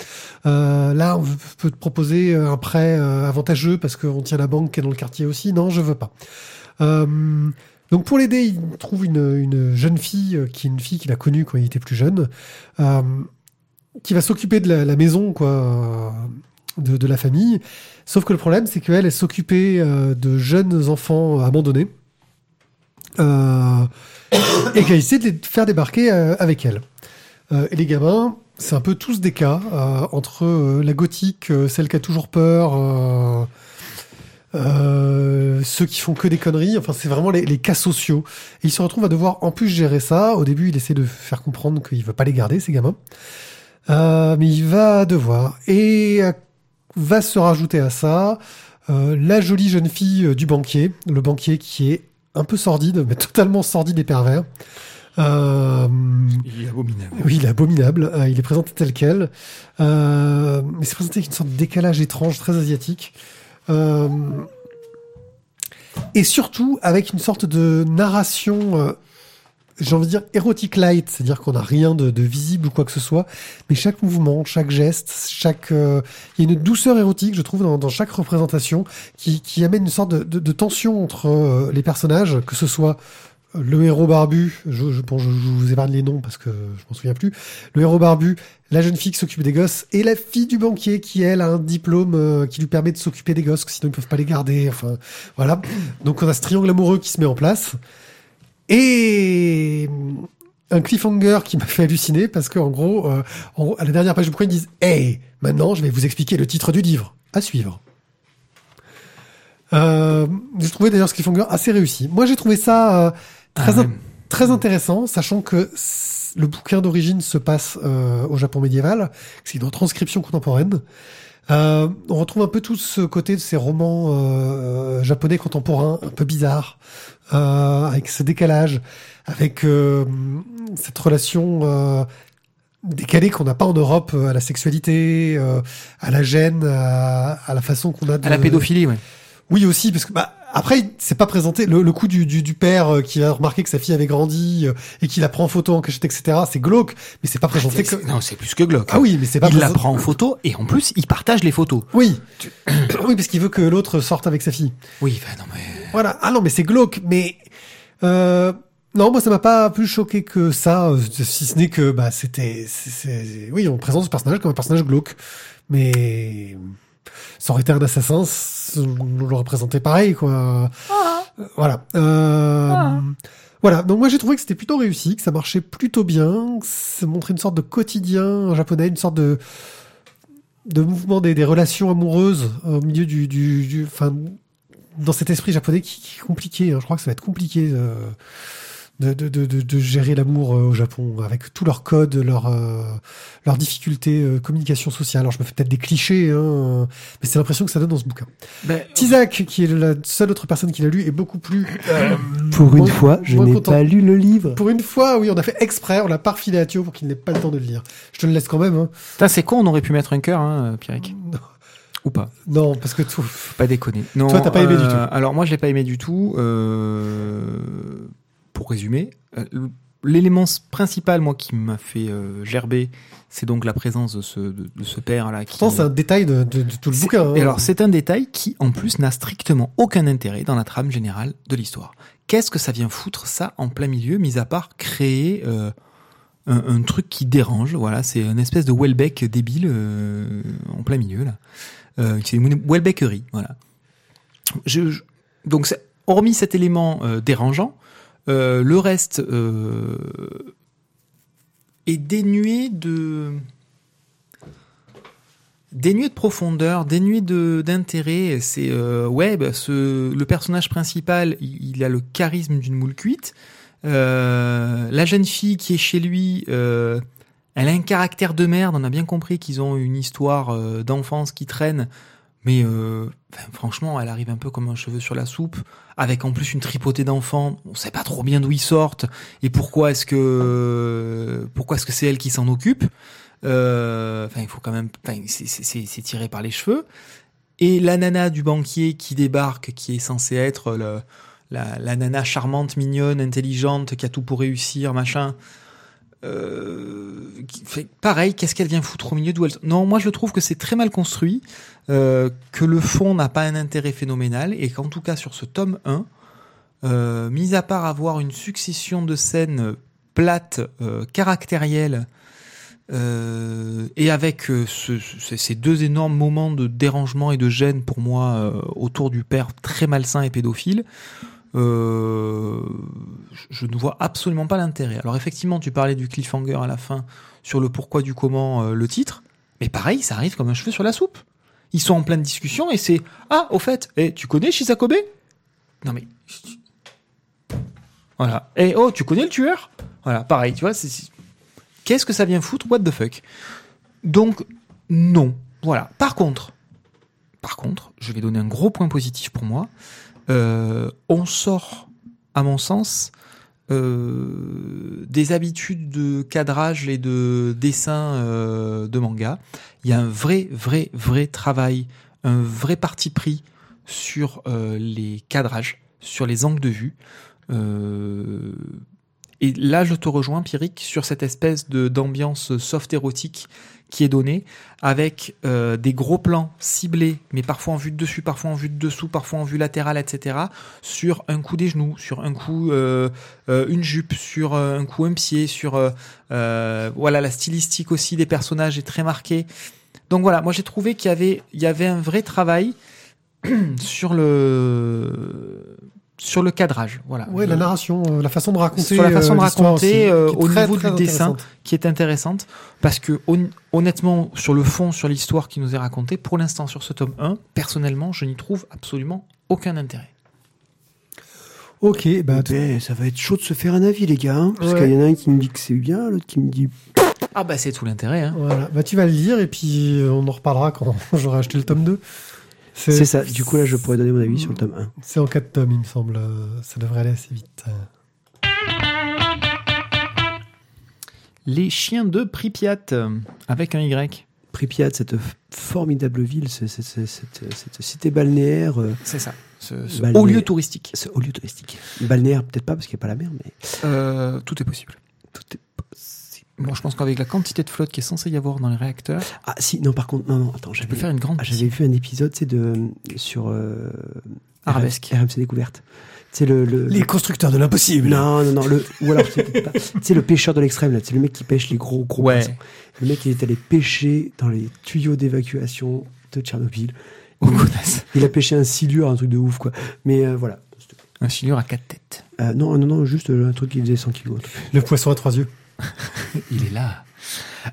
Euh, là on peut te proposer un prêt avantageux parce qu'on tient la banque qui est dans le quartier aussi. Non je veux pas. Euh, donc pour l'aider il trouve une, une jeune fille qui est une fille qu'il a connue quand il était plus jeune qui va s'occuper de la, maison quoi de, de la famille. Sauf que le problème c'est qu'elle elle s'occupait euh, de jeunes enfants abandonnés euh, et qu'elle essaie de les faire débarquer euh, avec elle. Euh, et les gamins, c'est un peu tous des cas, entre la gothique, celle qui a toujours peur, ceux qui font que des conneries, enfin c'est vraiment les, cas sociaux. Et il se retrouve à devoir en plus gérer ça. Au début, il essaie de faire comprendre qu'il veut pas les garder, ces gamins. Mais il va devoir. Et va se rajouter à ça la jolie jeune fille du banquier, le banquier qui est un peu sordide, mais totalement sordide et pervers. Euh, Il est abominable. oui, il est abominable. Euh, il est présenté tel quel. Euh, mais c'est présenté avec une sorte de décalage étrange, très asiatique. Et surtout avec une sorte de narration, j'ai envie de dire érotique light, c'est-à-dire qu'on n'a rien de, de visible ou quoi que ce soit, mais chaque mouvement, chaque geste, chaque, euh, il y a une douceur érotique, je trouve, dans, dans chaque représentation, qui, qui amène une sorte de, de- de tension entre euh, les personnages, que ce soit le héros barbu, je, je, bon, je, vous épargne les noms parce que je m'en souviens plus. Le héros barbu, la jeune fille qui s'occupe des gosses et la fille du banquier qui elle a un diplôme euh, qui lui permet de s'occuper des gosses, sinon ils peuvent pas les garder. Enfin, voilà. Donc on a ce triangle amoureux qui se met en place et un cliffhanger qui m'a fait halluciner parce que en gros, euh, en gros, à la dernière page du bouquin ils disent "Hey, maintenant je vais vous expliquer le titre du livre. À suivre." Euh, j'ai trouvé d'ailleurs ce cliffhanger assez réussi. Moi j'ai trouvé ça euh, très Ah in- très intéressant, sachant que c- le bouquin d'origine se passe euh, au Japon médiéval, c'est une transcription contemporaine. Euh, on retrouve un peu tout ce côté de ces romans euh, japonais contemporains, un peu bizarres, euh, avec ce décalage, avec euh, cette relation euh, décalée qu'on n'a pas en Europe euh, à la sexualité, euh, à la gêne, à, à la façon qu'on a de... À la pédophilie, ouais. Oui aussi, parce que bah, Après, c'est pas présenté le, le coup du, du, du père euh, qui a remarqué que sa fille avait grandi euh, et qui la prend en photo en cachette, etc. C'est glauque, mais c'est pas présenté C'est- que. Non, c'est plus que glauque. Ah oui, mais c'est pas il la prend en photo et en plus, il partage les photos. Oui, oui, parce qu'il veut que l'autre sorte avec sa fille. Oui, bah non, mais. Voilà. Ah non, mais c'est glauque. Mais euh, non, moi ça m'a pas plus choqué que ça, euh, si ce n'est que bah c'était, oui, on présente ce personnage comme un personnage glauque, mais ça aurait été un assassin, on l'aurait présenté pareil, quoi. Euh, Voilà. Euh, Voilà. Donc moi j'ai trouvé que c'était plutôt réussi, que ça marchait plutôt bien, que ça montrait une sorte de quotidien japonais, une sorte de de mouvement des, des relations amoureuses au milieu du, du, du enfin, dans cet esprit japonais qui, qui est compliqué. hein. Je crois que ça va être compliqué euh, de, de, de, de, de gérer l'amour euh, au Japon avec tous leurs codes, leurs euh, leurs difficultés euh, communication sociale. Alors je me fais peut-être des clichés, hein, mais c'est l'impression que ça donne dans ce bouquin. Ben, Tizak, qui est la seule autre personne qui l'a lu, est beaucoup plus. euh, Pour une fois, je n'ai content. pas lu le livre. Pour une fois, oui, on a fait exprès, on l'a pas refilé à Thio pour qu'il n'ait pas le temps de le lire. Je te le laisse quand même. Hein. C'est con, on aurait pu mettre un cœur, hein, Pierrick. Ou pas. Non, parce que tout. Pas déconner. Non, Toi, t'as pas aimé du tout. Alors, moi, je l'ai pas aimé du tout. Euh, Pour résumer, euh, l'élément principal, moi, qui m'a fait euh, gerber, c'est donc la présence de ce, de, de ce père-là. Pourtant, c'est un détail de, tout le bouquin. hein. Et alors, c'est un détail qui, en plus, n'a strictement aucun intérêt dans la trame générale de l'histoire. Qu'est-ce que ça vient foutre, ça, en plein milieu, mis à part créer euh, un, un truc qui dérange Voilà, c'est une espèce de Welbeck débile euh, en plein milieu, là. Euh, c'est une Welbeckerie, voilà. Je, je- donc, hormis cet élément euh, dérangeant, euh, le reste euh, est dénué de dénué de profondeur, dénué de d'intérêt. C'est euh, bah, le personnage principal, il, il a le charisme d'une moule cuite. La jeune fille qui est chez lui, elle a un caractère de merde. On a bien compris qu'ils ont une histoire d'enfance qui traîne, mais euh, franchement, elle arrive un peu comme un cheveu sur la soupe, avec en plus une tripotée d'enfants. On sait pas trop bien d'où ils sortent et pourquoi est-ce que pourquoi est-ce que c'est elle qui s'en occupe. Euh, Enfin, il faut quand même. C'est- tiré par les cheveux. Et la nana du banquier qui débarque, qui est censée être la nana charmante, mignonne, intelligente, qui a tout pour réussir, machin. Euh, pareil, qu'est-ce qu'elle vient foutre au milieu d'où elle... Non, moi je trouve que c'est très mal construit, euh, que le fond n'a pas un intérêt phénoménal, et qu'en tout cas sur ce tome 1, euh, mis à part avoir une succession de scènes plates, caractérielles, et avec ce- ce- ces deux énormes moments de dérangement et de gêne pour moi autour du père très malsain et pédophile, euh, je- ne vois absolument pas l'intérêt. Alors effectivement, tu parlais du cliffhanger à la fin sur le pourquoi du comment, euh, le titre, mais pareil, ça arrive comme un cheveu sur la soupe. Ils sont en pleine discussion et c'est ah au fait, eh, tu connais Shizakobe Non mais voilà. Et oh, tu connais le tueur? Voilà, pareil, tu vois, Qu'est-ce que ça vient foutre? What the fuck? Donc, non. Voilà. Par contre, par contre, je vais donner un gros point positif pour moi. Euh, on sort, à mon sens, euh, des habitudes de cadrage et de dessin euh, de manga. Il y a un vrai, vrai, vrai travail, un vrai parti pris sur les cadrages, sur les angles de vue. Et là, je te rejoins, Pierrick, sur cette espèce d'ambiance soft érotique qui est donnée, avec euh, des gros plans ciblés, mais parfois en vue de dessus, parfois en vue de dessous, parfois en vue latérale, etc., sur un coup des genoux, sur un coup euh, euh, une jupe, sur un coup un pied, sur voilà la stylistique aussi des personnages est très marquée. Donc voilà, moi j'ai trouvé qu'il y avait il y avait un vrai travail sur le sur le cadrage, voilà. Ouais, Je- la narration, euh, la façon de raconter. Sur la façon euh, de l'histoire raconter, aussi, euh, au très, niveau très du dessin. qui est intéressante parce que hon- honnêtement sur le fond sur l'histoire qui nous est racontée pour l'instant sur ce tome 1 personnellement je n'y trouve absolument aucun intérêt Ok, bah, t- Ben, ça va être chaud de se faire un avis, les gars. hein, parce Ouais. qu'il y en a un qui me dit que c'est bien, l'autre qui me dit. ah bah c'est tout l'intérêt hein. voilà. bah, tu vas le lire et puis euh, on en reparlera quand j'aurai acheté le tome 2. C'est ça. Du coup, là, je pourrais donner mon avis sur le tome 1. C'est en 4 tomes, il me semble. Ça devrait aller assez vite. les chiens de Pripyat avec un Y Pripyat, cette formidable ville, ce- ce- ce- cette, cette cité balnéaire, euh, C'est ça. Ce, ce Balnéaire. haut lieu touristique. ce haut lieu touristique. Balnéaire, peut-être pas parce qu'il n'y a pas la mer, mais Euh, tout est possible. tout est possible. Bon, je pense qu'avec la quantité de flotte qui est censée y avoir dans les réacteurs, Ah si, non, par contre, non, non, attends, je j'avais peux faire une grande ah, j'avais vu un épisode, c'est de sur euh, Arabesque. RMC Découverte. C'est le, le Les constructeurs de l'impossible. non, non, non, le, ou alors c'est peut-être pas- tu sais le pêcheur de l'extrême là, c'est le mec qui pêche les gros gros Ouais. poissons. Le mec il est allé pêcher dans les tuyaux d'évacuation de Tchernobyl. Oh, connasse. Il a pêché un silure, un truc de ouf quoi. Mais euh, voilà. un silure à quatre têtes. Euh, non, non, non, juste euh, un truc qui faisait 100 kilos. Le poisson à trois yeux. Il est là.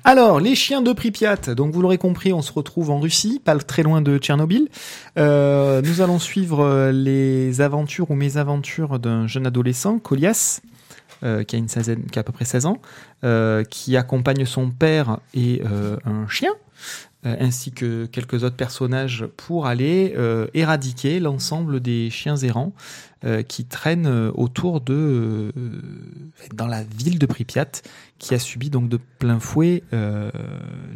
Alors, les chiens de Pripyat. Donc, vous l'aurez compris, on se retrouve en Russie, pas très loin de Tchernobyl. Euh, nous allons suivre euh, les aventures ou mésaventures d'un jeune adolescent, Kolias, euh, qui a une seizaine, qui a à peu près 16 ans, qui accompagne son père et un chien, ainsi que quelques autres personnages pour aller euh, éradiquer l'ensemble des chiens errants euh, qui traînent euh, autour de euh, dans la ville de Pripyat qui a subi donc de plein fouet euh,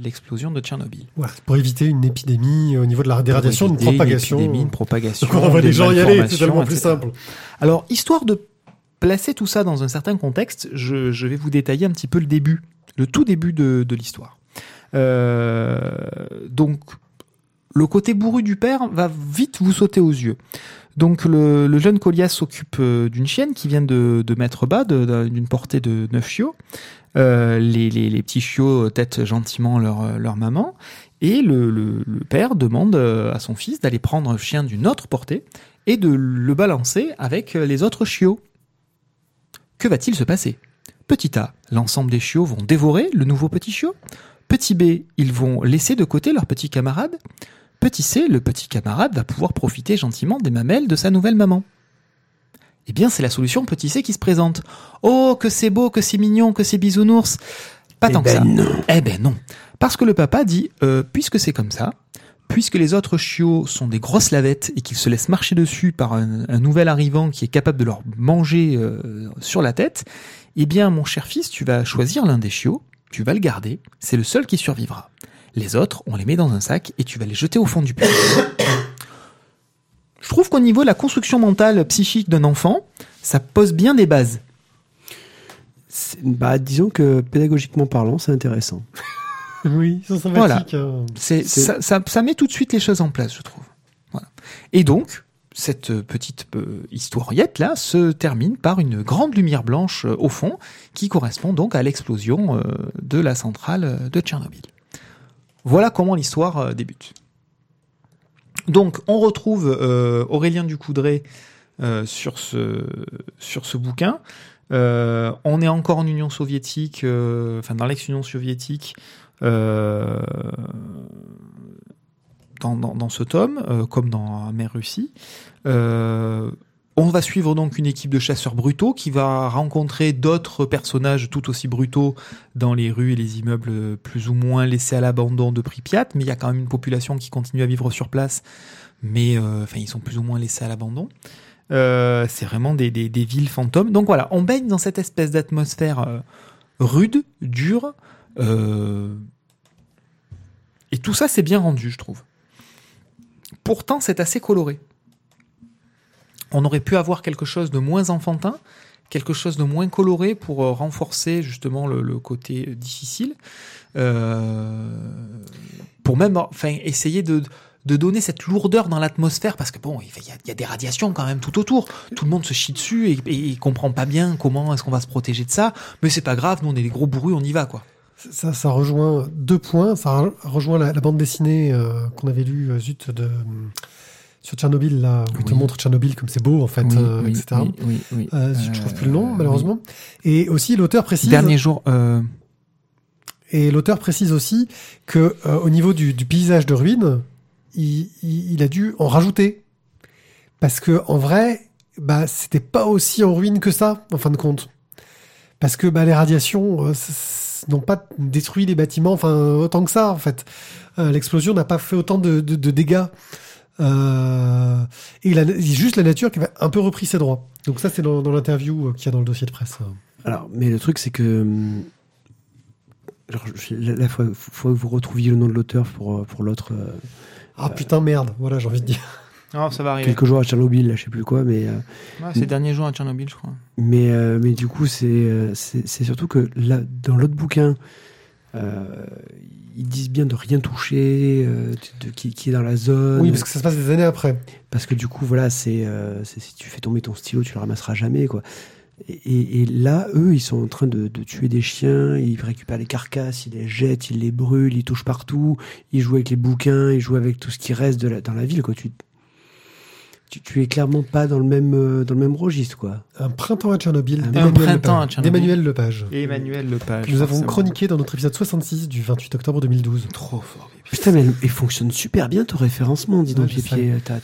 l'explosion de Tchernobyl. Voilà, c'est pour éviter une épidémie au niveau de la des radiations, une propagation. épidémie, une propagation. Donc on des les gens y aller, c'est tellement plus etc. simple. Alors, histoire de placer tout ça dans un certain contexte, je, je vais vous détailler un petit peu le début, le tout début de, de l'histoire. Euh, donc, le côté bourru du père va vite vous sauter aux yeux. Donc, le, jeune Colias s'occupe euh, d'une chienne qui vient de, mettre bas, d'une portée de 9 chiots. Euh, les, petits chiots têtent gentiment leur, maman. Et le, père demande à son fils d'aller prendre un chien d'une autre portée et de le balancer avec les autres chiots. Que va-t-il se passer? Petit A, l'ensemble des chiots vont dévorer le nouveau petit chiot. Petit B, ils vont laisser de côté leur petit camarade. Petit C, le petit camarade va pouvoir profiter gentiment des mamelles de sa nouvelle maman. Eh bien, c'est la solution petit C qui se présente. Oh, que c'est beau, que c'est mignon, que c'est bisounours. Pas Eh tant que ben ça. non. Eh ben non. Parce que le papa dit, euh, puisque c'est comme ça, puisque les autres chiots sont des grosses lavettes et qu'ils se laissent marcher dessus par un, un nouvel arrivant qui est capable de leur manger euh, sur la tête, eh bien mon cher fils, tu vas choisir l'un des chiots, tu vas le garder, c'est le seul qui survivra. Les autres, on les met dans un sac et tu vas les jeter au fond du puits. Je trouve qu'au niveau de la construction mentale psychique d'un enfant, ça pose bien des bases. C'est- Bah, disons que pédagogiquement parlant, c'est intéressant. Oui, ils sont sympathiques. hein. C'est, C'est- ça, ça, ça met tout de suite les choses en place, je trouve. Voilà. Et donc, cette petite euh, historiette là se termine par une grande lumière blanche euh, au fond, qui correspond donc à l'explosion euh, de la centrale de Tchernobyl. Voilà comment l'histoire débute. Donc, on retrouve Aurélien Ducoudray euh, sur ce bouquin. On est encore en Union soviétique, enfin dans l'ex-Union soviétique, dans, ce tome, euh, comme dans Mer Russie. Euh, on va suivre donc une équipe de chasseurs brutaux qui va rencontrer d'autres personnages tout aussi brutaux dans les rues et les immeubles plus ou moins laissés à l'abandon de Pripyat, mais il y a quand même une population qui continue à vivre sur place, mais euh, ils sont plus ou moins laissés à l'abandon. Euh, c'est vraiment des, villes fantômes. Donc voilà, on baigne dans cette espèce d'atmosphère euh, rude, dure, euh, et tout ça c'est bien rendu, je trouve. Pourtant, c'est assez coloré. On aurait pu avoir quelque chose de moins enfantin, quelque chose de moins coloré pour euh, renforcer justement le, côté difficile, euh, pour même, enfin, essayer de donner cette lourdeur dans l'atmosphère parce que bon, il y, a, des radiations quand même tout autour. Tout le monde se chie dessus et, comprend pas bien comment est-ce qu'on va se protéger de ça. Mais c'est pas grave, nous on est des gros bourrus, on y va quoi. Ça, ça rejoint deux points. Ça re- rejoint la, la bande dessinée euh, qu'on avait lue, euh, zut, de, sur Tchernobyl, là, où il te Oui. montre Tchernobyl comme c'est beau, en fait, euh, etc. oui, oui, oui. Euh, zut, je trouve plus le nom, Euh, malheureusement. Et aussi, l'auteur oui. précise. Dernier jour, euh, Et l'auteur précise aussi que euh, au niveau du, du paysage de ruines, il, il- il a dû en rajouter parce que en vrai, bah c'était pas aussi en ruine que ça en fin de compte. Parce que bah, les radiations euh, n'ont pas détruit les bâtiments, enfin autant que ça en fait. Euh, L'explosion n'a pas fait autant de, de- de dégâts. Euh, et la- juste la nature qui avait un peu repris ses droits. Donc ça c'est dans, dans l'interview euh, qu'il y a dans le dossier de presse. Alors, mais le truc, c'est que genre, là, il faut, faut que vous retrouviez le nom de l'auteur pour, pour l'autre. Ah putain, merde. Voilà, j'ai envie de dire. Ah, ça va arriver. quelques jours à Tchernobyl, là, je sais plus quoi, mais. euh, Ouais, c'est derniers jours à Tchernobyl, je crois. Mais, euh, mais du coup, c'est euh, c'est c'est surtout que là, dans l'autre bouquin, euh, ils disent bien de rien toucher, euh, de, de- qui, qui est dans la zone. Oui, parce que ça se passe des années après. Parce que du coup, voilà, c'est euh, c'est- si tu fais tomber ton stylo, tu le ramasseras jamais, quoi. Et, et- et là, eux, ils sont en train de, de tuer des chiens, ils récupèrent les carcasses, ils les jettent, ils les brûlent, ils touchent partout, ils jouent avec les bouquins, ils jouent avec tout ce qui reste de la, dans la ville, quoi. Tu, tu, tu es clairement pas dans le même, euh, dans le même registre, quoi. Un printemps à Tchernobyl. Un d'Emmanuel printemps à Lepage. Tchernobyl. D'Emmanuel Lepage. Emmanuel Lepage. Que nous avons chroniqué dans notre épisode 66 du 28 octobre 2012. Trop fort. Putain, mais elle fonctionne super bien, ton référencement, dis donc, Ouais. T'as,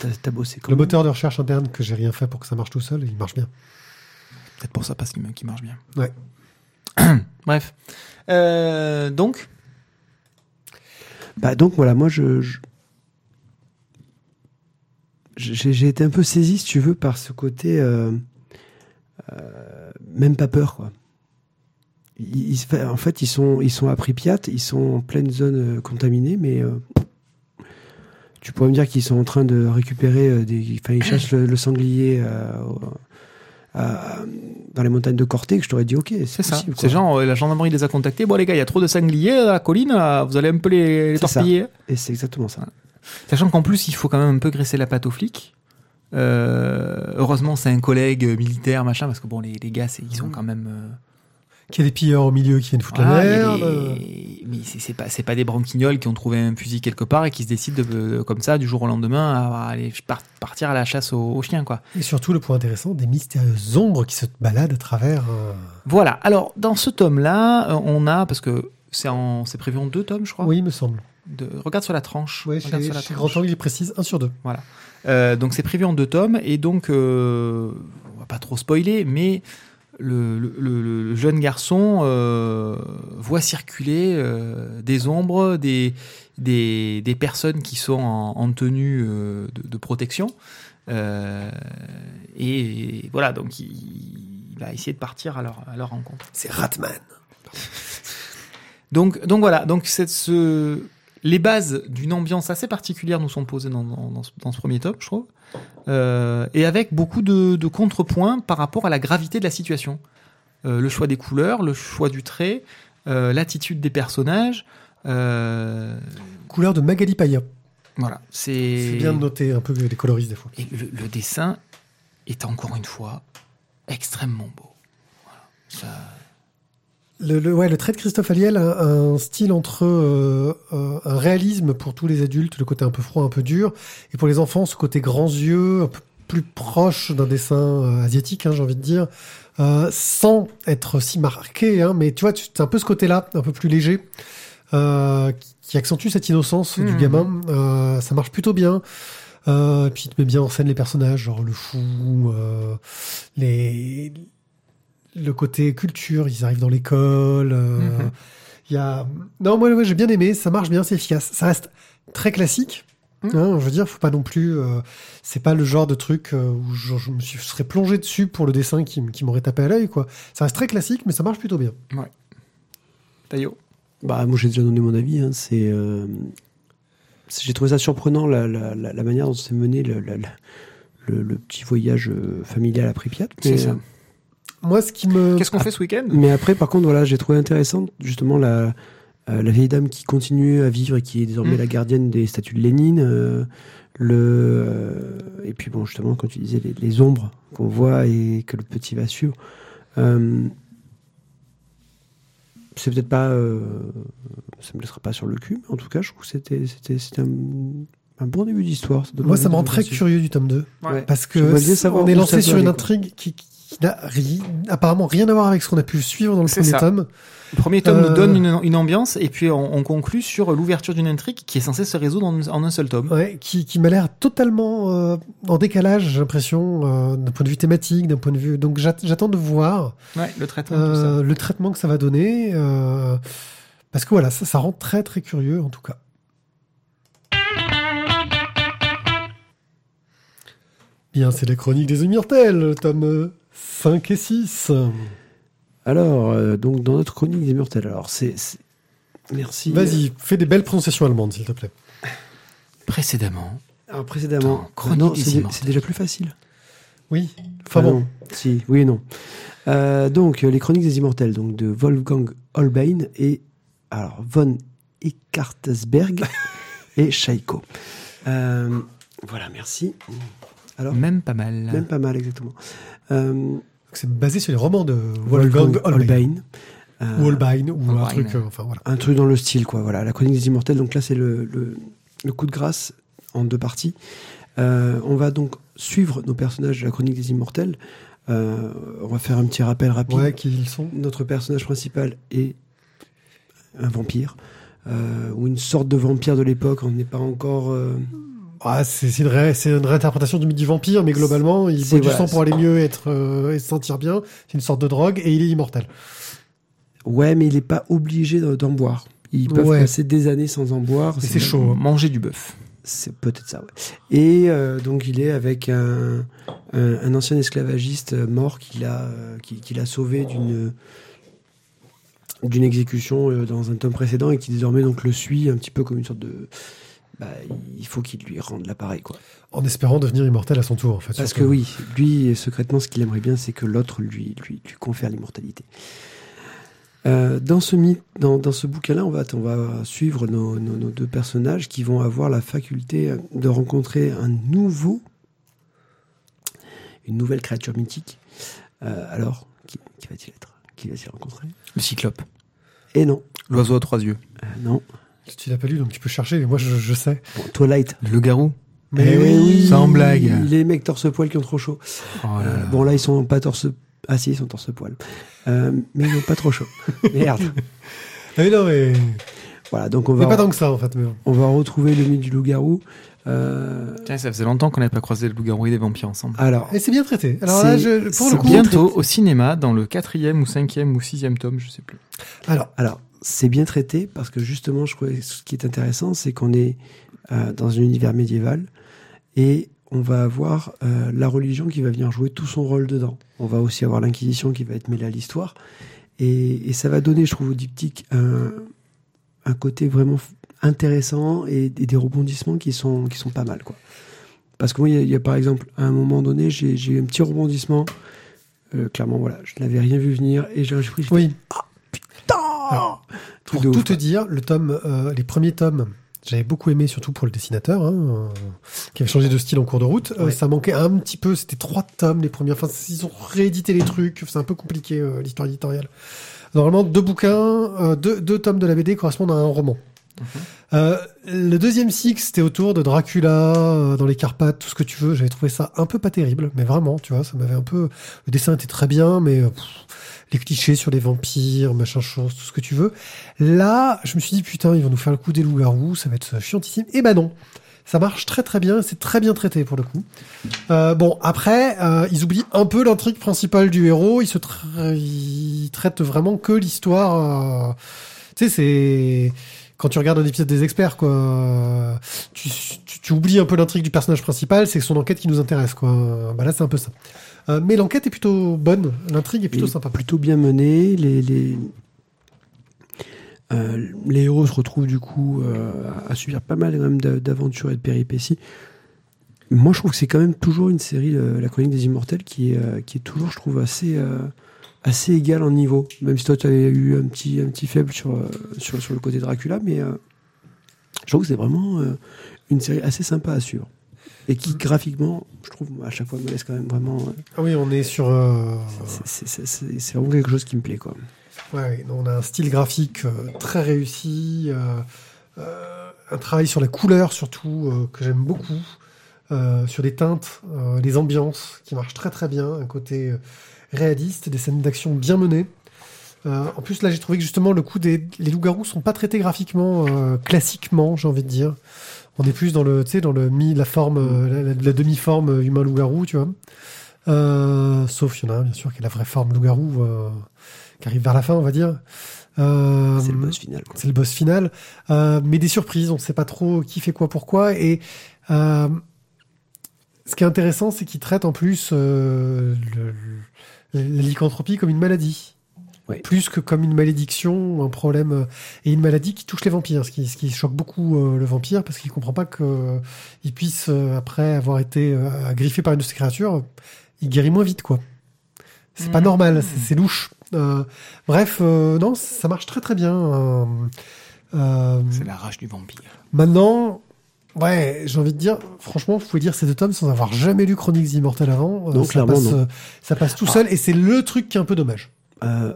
Le moteur de recherche interne que j'ai rien fait pour que ça marche tout seul, il marche bien. Peut-être pour ça, parce qu'il marche bien. Ouais. Bref. Euh, donc, Bah donc voilà, moi je, je- j'ai, été un peu saisi, si tu veux, par ce côté euh, euh, même pas peur, quoi. Ils- ils en fait, ils sont, ils sont à Pripyat, ils sont en pleine zone euh, contaminée, mais euh, tu pourrais me dire qu'ils sont en train de récupérer des, enfin, ils chassent le, le sanglier à- dans les montagnes de Corté, que je t'aurais dit ok, c'est, ça. Ces gens, la gendarmerie les a contactés. Bon, les gars, il y a trop de sangliers à la colline, là, vous allez un peu les, les C'est ça. torpiller. Et c'est exactement ça. Sachant qu'en plus, il faut quand même un peu graisser la patte aux flics. Euh, heureusement, c'est un collègue militaire, machin, parce que bon, les, les gars, c'est- ils sont quand même. euh, Qu'il y a des pilleurs au milieu qui viennent foutre la il y a merde. Mais c'est c'est pas, c'est pas des branquignoles qui ont trouvé un fusil quelque part et qui se décident de, de- comme ça, du jour au lendemain, à, aller par- partir à la chasse aux, aux chiens, quoi. Et surtout, le point intéressant, des mystérieuses ombres qui se baladent à travers. euh, Voilà. Alors, dans ce tome-là, euh, on a, parce que c'est en- c'est prévu en deux tomes, je crois. Oui, il me semble. De- regarde sur la tranche. Regarde chez, sur la chez tranche. Grand Angle, il précise 1 sur 2. Euh, donc c'est prévu en deux tomes et donc euh, on va pas trop spoiler, mais le, le- le- le jeune garçon euh, voit circuler euh, des ombres, des, des, des personnes qui sont en, en tenue euh, de, de protection. Euh, et voilà, donc il, il va essayer de partir à leur, à leur rencontre. C'est Ratman. Donc, donc voilà, donc c'est ce, les bases d'une ambiance assez particulière nous sont posées dans, dans, dans ce, dans ce premier tome, je trouve, Euh, et avec beaucoup de, de contrepoints par rapport à la gravité de la situation. Euh, le choix des couleurs, le choix du trait, euh, l'attitude des personnages. Couleur de Magali Paya. voilà, c'est. C'est bien de noter un peu les coloristes des fois. Et le, le dessin est encore une fois extrêmement beau. Voilà. Ça, Le, le- ouais, le trait de Christophe Aliel a un style entre euh, euh, un réalisme pour tous les adultes, le côté un peu froid, un peu dur, et pour les enfants, ce côté grands yeux, un peu plus proche d'un dessin euh, asiatique, hein, j'ai envie de dire, euh, sans être si marqué, hein, mais tu vois, c'est un peu ce côté-là, un peu plus léger, euh, qui, qui accentue cette innocence du Mhm. gamin. Euh, ça marche plutôt bien. Euh, puis il te met bien en scène les personnages, genre le fou, euh, les le côté culture, ils arrivent dans l'école. euh, Mhm. Il y a non moi ouais, j'ai bien aimé, ça marche bien, c'est efficace. Ça reste très classique. Mhm. hein, je veux dire, faut pas non plus. euh, c'est pas le genre de truc euh, où je, je me suis, je serais plongé dessus pour le dessin qui, qui m'aurait tapé à l'œil quoi. Ça reste très classique, mais ça marche plutôt bien. Taillot. Bah, moi, j'ai déjà donné mon avis. Hein. C'est, euh, j'ai trouvé ça surprenant la, la, la, la manière dont s'est mené le, la- la- le, le petit voyage familial à Pripyat. C'est ça. Moi, ce qui me Qu'est-ce qu'on fait ce week-end? Mais après, par contre, voilà, j'ai trouvé intéressant justement la, euh, la vieille dame qui continue à vivre et qui est désormais Mm. la gardienne des statues de Lénine. euh, le, euh, et puis bon, justement, quand tu disais les, les ombres qu'on voit et que le petit va suivre. euh, c'est peut-être pas. euh, ça me laissera pas sur le cul, mais en tout cas, je trouve que c'était, c'était, c'était un, un bon début d'histoire. moi ça me rend très curieux du tome 2 Ouais. parce que on est lancé sur une intrigue qui, qui n'a ri- apparemment rien à voir avec ce qu'on a pu suivre dans le premier ça. tome. Le premier tome Euh, nous donne une, une ambiance et puis on, on conclut sur l'ouverture d'une intrigue qui est censée se résoudre en, en un seul tome. Ouais, qui, qui m'a l'air totalement euh, en décalage, j'ai l'impression, euh, d'un point de vue thématique, d'un point de vue. Donc j'at- j'attends de voir Ouais, le traitement, tout ça. euh, le traitement que ça va donner, euh, parce que voilà, ça, ça rend très très curieux en tout cas. Bien, c'est la chronique des immortels, tome 5 et 6. Alors, euh, donc dans notre chronique des mortels, alors c'est c'est- Merci. Vas-y, fais des belles prononciations allemandes, s'il te plaît. Précédemment. Alors précédemment, Chronique non, des c'est déjà plus facile. Oui. Enfin Ah bon. non. Si, oui et non. Euh, donc, euh, les Chroniques des Immortels, donc de Wolfgang Holbein et alors von Eckartsberg et Scheiko. Euh, voilà, merci. Alors, Même pas mal. même pas mal exactement. Euh, C'est basé sur les romans de Wolfgang Holbein. Euh, Ou Holbein, ou un truc, euh, enfin voilà. un truc dans le style, quoi. Voilà, la Chronique des Immortels. Donc là, c'est le, le, le coup de grâce en deux parties. Euh, on va donc suivre nos personnages de la Chronique des Immortels. Euh, on va faire un petit rappel rapide. Ouais, qui ils sont. Notre personnage principal est un vampire, euh, ou une sorte de vampire de l'époque. On n'est pas encore. Ah, c'est une, ré- c'est une réinterprétation du mythe du vampire, mais globalement, il boit du voilà, sang pour aller mieux être, euh, et se sentir bien. C'est une sorte de drogue et il est immortel. Ouais, mais il n'est pas obligé d'en boire. Ils peuvent Ouais. passer des années sans en boire. C'est chaud. Manger du bœuf. C'est peut-être ça, ouais. Et euh, donc il est avec un, un, un ancien esclavagiste mort qu'il a, euh, qui, qu'il a sauvé d'une d'une exécution dans un tome précédent et qui désormais donc le suit un petit peu comme une sorte de... Bah, il faut qu'il lui rende l'appareil, quoi. En espérant devenir immortel à son tour, en fait. Parce que oui, lui, secrètement, ce qu'il aimerait bien, c'est que l'autre lui, lui, lui confère l'immortalité. Euh, dans ce mythe, dans, dans ce bouquin-là, on va, on va suivre nos, nos- nos deux personnages qui vont avoir la faculté de rencontrer un nouveau, une nouvelle créature mythique. Euh, alors, qui, qui va-t-il être? Qui va-t-il rencontrer? Le cyclope. Et non, L'oiseau à trois yeux. euh, non. Tu l'as pas lu, donc tu peux chercher, mais moi je, je sais. Bon, Twilight. Le garou. Mais Eh oui, Sans blague. Les mecs torse-poil qui ont trop chaud. Oh là Euh, bon, là, ils sont pas torse. Ah si, ils sont torse-poil. Euh, mais ils n'ont pas trop chaud. Merde. Ah, mais non, mais. Voilà, donc on Mais va, pas tant que ça, en fait. Mais bon. on va retrouver le mythe du loup-garou. Euh, Tiens, ça faisait longtemps qu'on n'avait pas croisé le loup-garou et les vampires ensemble. alors, Et c'est bien traité. Alors là, je, pour le coup. Bientôt au cinéma, dans le quatrième ou cinquième ou sixième tome, je sais plus. Alors, alors c'est bien traité parce que justement, je trouvais ce qui est intéressant, c'est qu'on est euh, dans un univers médiéval et on va avoir euh, la religion qui va venir jouer tout son rôle dedans. On va aussi avoir l'Inquisition qui va être mêlée à l'histoire et, et ça va donner, je trouve, au diptyque un, un côté vraiment intéressant et, et des rebondissements qui sont qui sont pas mal, quoi. Parce que moi, il y, a- il y a par exemple, à un moment donné, j'ai eu un petit rebondissement. Euh, clairement, voilà, je n'avais rien vu venir et j'ai pris. oui. Alors, Pour tout te dire, le tome, euh, les premiers tomes, j'avais beaucoup aimé, surtout pour le dessinateur, hein, euh, qui avait changé de style en cours de route. Euh, ça manquait un petit peu. C'était trois tomes les premiers. Enfin, ils ont réédité les trucs. C'est un peu compliqué euh, l'histoire éditoriale. Normalement, deux bouquins, deux, deux tomes de la BD correspondent à un roman. Euh, le deuxième cycle, c'était autour de Dracula, dans les Carpates, tout ce que tu veux. J'avais trouvé ça un peu pas terrible, mais vraiment, tu vois, ça m'avait un peu. Le dessin était très bien, mais les clichés sur les vampires, machin chose, tout ce que tu veux. Là, je me suis dit putain, ils vont nous faire le coup des loups-garous, ça va être chiantissime. Et ben non, ça marche très très bien, c'est très bien traité pour le coup. Euh, bon, après, euh, ils oublient un peu l'intrigue principale du héros. Ils se traitent vraiment que l'histoire. euh, Tu sais, c'est quand tu regardes un épisode des experts, quoi. Tu, tu, tu oublies un peu l'intrigue du personnage principal, c'est son enquête qui nous intéresse, quoi. Bah là, c'est un peu ça. Euh, mais l'enquête est plutôt bonne, l'intrigue est plutôt sympa. Plutôt bien mené. Les, les, euh, les héros se retrouvent du coup euh, à subir pas mal même d'aventures et de péripéties. Moi, je trouve que c'est quand même toujours une série, euh, La Chronique des Immortels, qui est, qui est toujours, je trouve, assez, assez égale en niveau. Même si toi, tu avais eu un petit, un petit faible sur, sur, sur le côté Dracula, mais je trouve que c'est vraiment une série assez sympa à suivre. Et qui, graphiquement, je trouve, à chaque fois, me laisse quand même vraiment. euh, Ah oui, on est sur. euh, c'est- vraiment quelque chose qui me plaît, quoi. Ouais, on a un style graphique euh, très réussi, euh, un travail sur la couleur surtout que j'aime beaucoup, sur les teintes, les ambiances qui marchent très très bien, un côté réaliste, des scènes d'action bien menées. Euh, en plus là j'ai trouvé que justement le coup des les loups-garous sont pas traités graphiquement euh, classiquement, j'ai envie de dire. On est plus dans le tu sais dans le mi la forme euh, la, la- la demi-forme euh, humain loup-garou, tu vois. Euh, sauf il y en a un bien sûr qui est la vraie forme loup-garou euh, qui arrive vers la fin, on va dire. Euh, C'est le boss final. c'est le boss final. Euh, mais des surprises, on ne sait pas trop qui fait quoi, pourquoi. Et euh, ce qui est intéressant, c'est qu'il traite en plus euh, le- le- la lycanthropie comme une maladie. Ouais. Plus que comme une malédiction, un problème euh, et une maladie qui touche les vampires, ce qui, ce qui choque beaucoup euh, le vampire parce qu'il comprend pas que euh, il puisse euh, après avoir été euh, agriffé par une de ces créatures, il guérit moins vite quoi. C'est pas Mhm. normal, c'est- louche. Euh, bref, euh, non, ça marche très très bien. euh, euh, C'est la rage du vampire. Maintenant, ouais, j'ai envie de dire, franchement, vous pouvez lire ces deux tomes sans avoir jamais lu Chroniques Immortelles avant. Euh, Non, ça, clairement, passe, non. ça passe tout seul et c'est le truc qui est un peu dommage. Euh,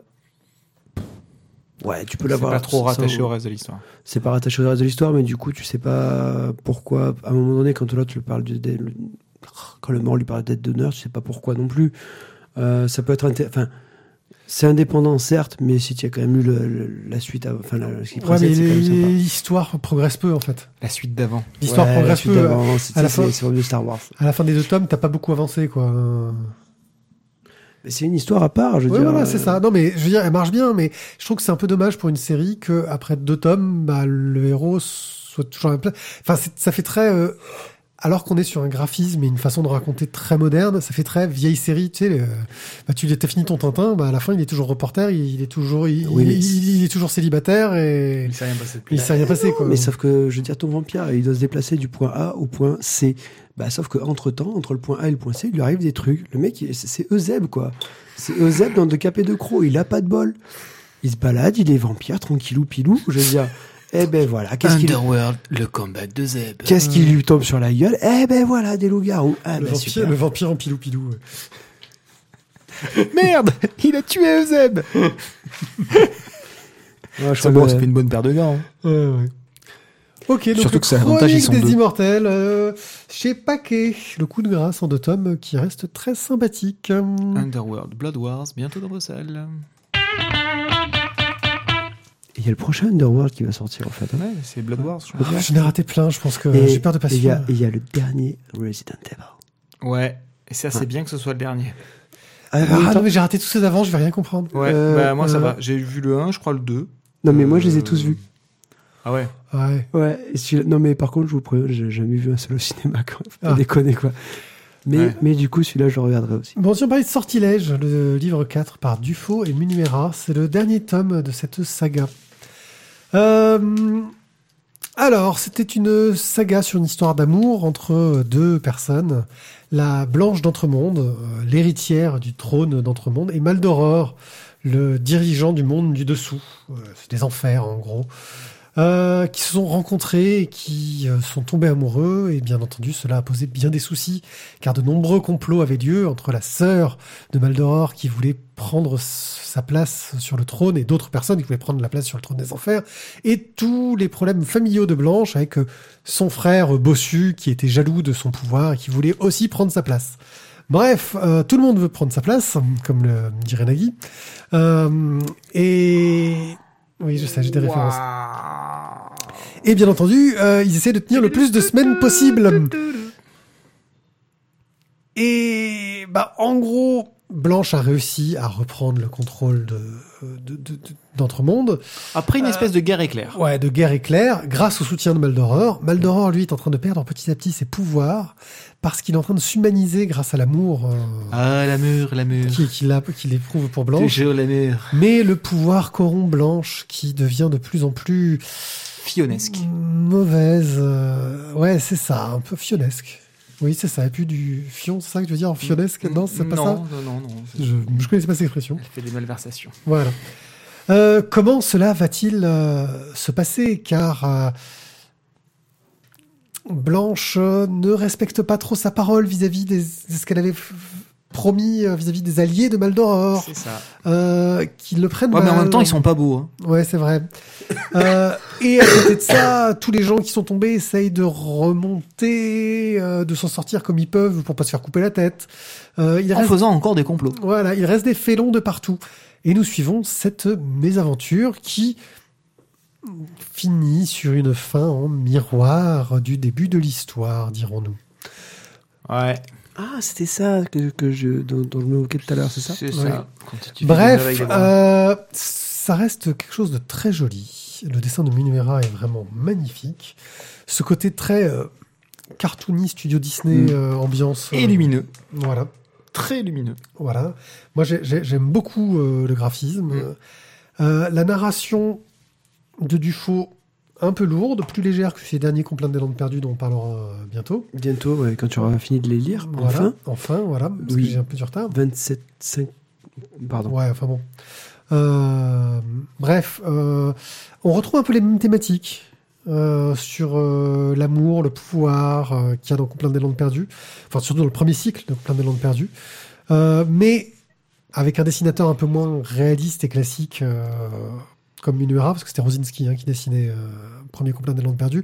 Ouais, tu peux C'est l'avoir. pas trop rattaché au reste de l'histoire. C'est pas rattaché au reste de l'histoire, mais du coup, tu sais pas pourquoi. À un moment donné, quand l'autre lui parle du. le- Quand le mort lui parle d'être d'honneur, tu sais pas pourquoi non plus. Euh, ça peut être. Enfin. C'est indépendant, certes, mais si tu as quand même lu le- le- la suite, à- enfin, la- ce qui Ouais, précède, mais c'est quand même sympa. l'histoire progresse peu en fait. La suite d'avant. L'histoire Ouais, la progresse suite peu. d'avant, c'est à la c'est- fin- c'est comme de Star Wars. À la fin des deux tomes, t'as pas beaucoup avancé quoi. C'est une histoire à part, je veux Ouais, dire. voilà, euh, c'est ça. Non, mais je veux dire, elle marche bien, mais je trouve que c'est un peu dommage pour une série que après deux tomes, bah, le héros soit toujours. Enfin, ça fait très. Alors qu'on est sur un graphisme et une façon de raconter très moderne, ça fait très vieille série. Tu sais, le- bah, tu as fini ton Tintin, bah, à la fin, il est toujours reporter, il, il est toujours, il, Oui, il- il est toujours célibataire et s'est rien passé il s'est rien passé quoi. Mais sauf que, je veux dire, ton vampire, il doit se déplacer du point A au point C. Bah, sauf que entre temps, entre le point A et le point C, il lui arrive des trucs. Le mec, il- c'est Euseb, quoi. C'est Euseb dans deux capés de crocs. Il a pas de bol. Il se balade, il est vampire, tranquillou pilou. Je veux dire, eh ben voilà. Qu'est-ce qu'il Underworld, le combat de Zeb. qu'est-ce qui lui tombe sur la gueule Eh ben voilà, des loups-garous. Ah le, ben vampire, super. le vampire en pilou pilou. ouais. Merde Il a tué Euseb Ouais, je C'est bon, fait une bonne paire de gants. hein. Ouais, ouais. Ok, donc Surtout le que c'est Chronique des deux. Immortels euh, chez Paquet, le coup de grâce en deux tomes qui reste très sympathique. Underworld, Blood Wars, bientôt dans vos salles. Il y a le prochain Underworld qui va sortir, en fait. hein. Ouais, c'est Blood Wars, je crois. Ah, J'en ai raté plein, je pense que Et- j'ai peur de pas et il y, a- y le dernier Resident Evil. Ouais. Et ça, c'est bien que ce soit le dernier. Ah, Ah non, mais j'ai raté tous ceux d'avant, je vais rien comprendre. Ouais, Euh, bah moi ça euh, va. J'ai vu le 1, je crois le 2. non, mais moi, je les ai tous vus. Ah ouais. Ouais. Ouais, et non mais par contre, je vous préviens, j'ai jamais vu un seul au cinéma, quoi. Faut pas Ah. déconner, quoi. Mais, Ouais. mais du coup, celui-là, je le regarderai aussi. Bon, si on parlait de Sortilège, le livre 4 par Dufaux et Munuera, c'est le dernier tome de cette saga. Euh, alors, c'était une saga sur une histoire d'amour entre deux personnes. La Blanche d'Entremonde, euh, l'héritière du trône d'Entremonde, et Maldoror, le dirigeant du monde du dessous. Euh, c'est des enfers, en gros. Euh, qui se sont rencontrés et qui euh, sont tombés amoureux. Et bien entendu, cela a posé bien des soucis, car de nombreux complots avaient lieu entre la sœur de Maldoror qui voulait prendre sa place sur le trône et d'autres personnes qui voulaient prendre la place sur le trône des enfers, et tous les problèmes familiaux de Blanche avec euh, son frère bossu qui était jaloux de son pouvoir et qui voulait aussi prendre sa place. Bref, euh, tout le monde veut prendre sa place, comme le dirait Nagui. Euh, et oui, je sais, j'ai des références. Et bien entendu, euh, ils essaient de tenir le plus de semaines possible. Et bah en gros, Blanche a réussi à reprendre le contrôle de de- de- de- d'Entremonde. Après une Euh, espèce de guerre éclair. Ouais, de guerre éclair, grâce au soutien de Maldoror. Maldoror, lui, est en train de perdre petit à petit ses pouvoirs parce qu'il est en train de s'humaniser grâce à l'amour euh, Ah, l'amour, l'amour. qu'il a- qu'il éprouve pour Blanche. Toujours l'amour. Mais le pouvoir corrompt Blanche qui devient de plus en plus Fionesque. mauvaise. euh, ouais, c'est ça, un peu fionesque. Oui, c'est ça. Et puis du fion, c'est ça que tu veux dire en fionesque? Non, c'est pas non, ça? Non, non, non. Je, je connaissais pas cette expression. Elle fait des malversations. Voilà. Euh, comment cela va-t-il euh, se passer? Car euh, Blanche ne respecte pas trop sa parole vis-à-vis des- de ce qu'elle avait promis euh, vis-à-vis des alliés de Maldoror, C'est ça. euh, qu'ils le prennent Ouais, mais en mal. même temps, ils sont pas beaux. Hein. Ouais, c'est vrai. Euh, et à côté de ça, tous les gens qui sont tombés essayent de remonter, euh, de s'en sortir comme ils peuvent pour pas se faire couper la tête. Euh, il En reste faisant encore des complots. voilà, il reste des félons de partout. Et nous suivons cette mésaventure qui finit sur une fin en miroir du début de l'histoire, dirons-nous. Ouais. Ah, c'était ça que, que je, dont, dont je me moquais tout à l'heure, c'est ça C'est Ouais. ça. Bref, euh, ça reste quelque chose de très joli. Le dessin de Minuera est vraiment magnifique. Ce côté très euh, cartoony, studio Disney, Mm. euh, ambiance. euh, Et lumineux. Voilà. très lumineux. Voilà. Moi, j'ai- j'ai- j'aime beaucoup euh, le graphisme. Mm. Euh, la narration de Dufaux, un peu lourde, plus légère que ces derniers Complaintes des Landes perdues dont on parlera euh, bientôt. Bientôt, ouais, quand tu auras fini de les lire, Voilà. enfin. Enfin, voilà, parce Oui. que j'ai un peu du retard. 27, 5. Pardon. Ouais, enfin bon. Euh, bref, euh, on retrouve un peu les mêmes thématiques euh, sur l'amour, le pouvoir qu'il y a dans Complaintes des Landes perdues. Enfin, surtout dans le premier cycle de Complaintes des Landes perdues. Mais avec un dessinateur un peu moins réaliste et classique comme Minuera, parce que c'était Rosinski hein, qui dessinait euh, premier Complaintes des Landes perdues.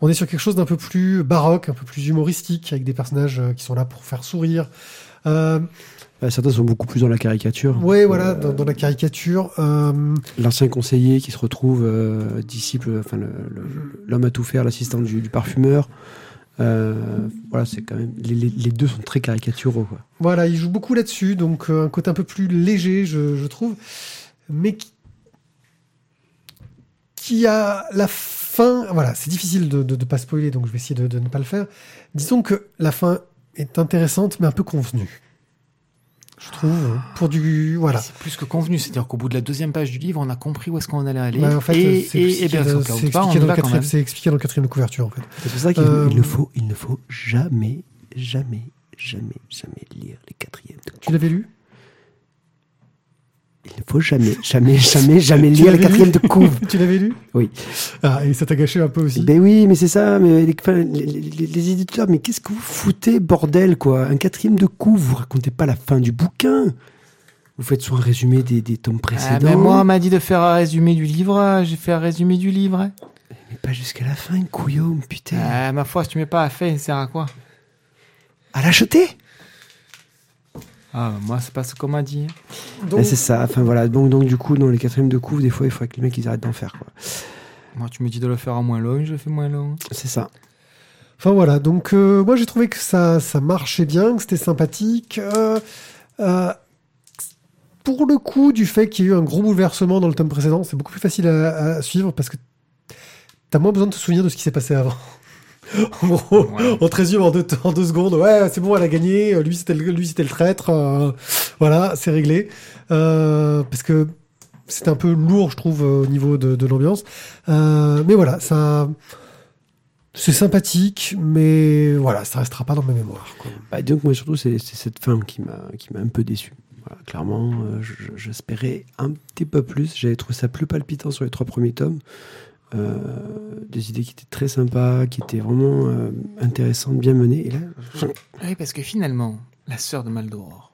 On est sur quelque chose d'un peu plus baroque, un peu plus humoristique, avec des personnages euh, qui sont là pour faire sourire. Euh, Bah, certains sont beaucoup plus dans la caricature. Voilà, Euh, dans, dans la caricature. Euh, L'ancien conseiller qui se retrouve euh, disciple, enfin l'homme à tout faire, l'assistant du, du parfumeur. Euh, voilà, c'est quand même. Les, les- les deux sont très caricaturaux. Quoi. voilà, il joue beaucoup là-dessus, donc euh, un côté un peu plus léger, je, je trouve, mais qui, qui a la fin. Voilà, c'est difficile de ne pas spoiler, donc je vais essayer de, de ne pas le faire. Disons que la fin est intéressante, mais un peu convenue. Je trouve, pour du. Voilà. C'est plus que convenu, c'est-à-dire qu'au bout de la deuxième page du livre, on a compris où est-ce qu'on allait aller. Ouais, en fait, et, c'est expliqué, bien, sûr, c'est expliqué dans le quatrième- c'est expliqué dans le quatrième de couverture, en fait. C'est pour ça qu'il Euh, il ne faut, il ne faut jamais, jamais, jamais, jamais lire les quatrièmes de Tu l'avais lu? Il ne faut jamais, jamais, jamais, jamais lire les quatrièmes lu de couve. Tu l'avais lu Oui. Ah, et ça t'a gâché un peu aussi. Ben oui, mais c'est ça. Mais les, les- les- les éditeurs, mais qu'est-ce que vous foutez, bordel, quoi? Un quatrième de couve, vous racontez pas la fin du bouquin? Vous faites soit un résumé des, des tomes Ah, précédents, ben, moi, on m'a dit de faire un résumé du livre, j'ai fait un résumé du livre. mais pas jusqu'à la fin, couillon, putain. Ah, ma foi, si tu mets pas à fait, ça sert à quoi? À l'acheter? Ah, moi, c'est pas ce qu'on m'a dit. Donc, Ben, C'est ça. Enfin voilà. Donc, donc du coup, dans les quatrièmes de couve, des fois, il faut que les mecs ils arrêtent d'en faire. quoi. Moi, tu me dis de le faire en moins long, je le fais moins long. C'est ça. Enfin voilà, donc euh, moi j'ai trouvé que ça, ça marchait bien, que c'était sympathique. Euh, euh, pour le coup, du fait qu'il y a eu un gros bouleversement dans le tome précédent, c'est beaucoup plus facile à, à suivre parce que t'as moins besoin de te souvenir de ce qui s'est passé avant. en gros, Ouais. on te résume en deux, en deux secondes. Ouais, c'est bon, elle a gagné. Lui, c'était le, lui, c'était le traître. euh, voilà, c'est réglé. Euh, parce que c'était un peu lourd, je trouve, euh, au niveau de, de l'ambiance. Euh, mais voilà, ça. C'est sympathique, mais voilà, ça restera pas dans ma mémoire. Quoi. Bah, donc moi surtout, c'est c'est cette fin qui m'a qui m'a un peu déçu. Voilà, clairement, euh, je- je- j'espérais un petit peu plus. J'avais trouvé ça plus palpitant sur les trois premiers tomes. Euh, des idées qui étaient très sympas, qui étaient vraiment euh, intéressantes, bien menées. Et là, Oui, parce que finalement, la sœur de Maldoror,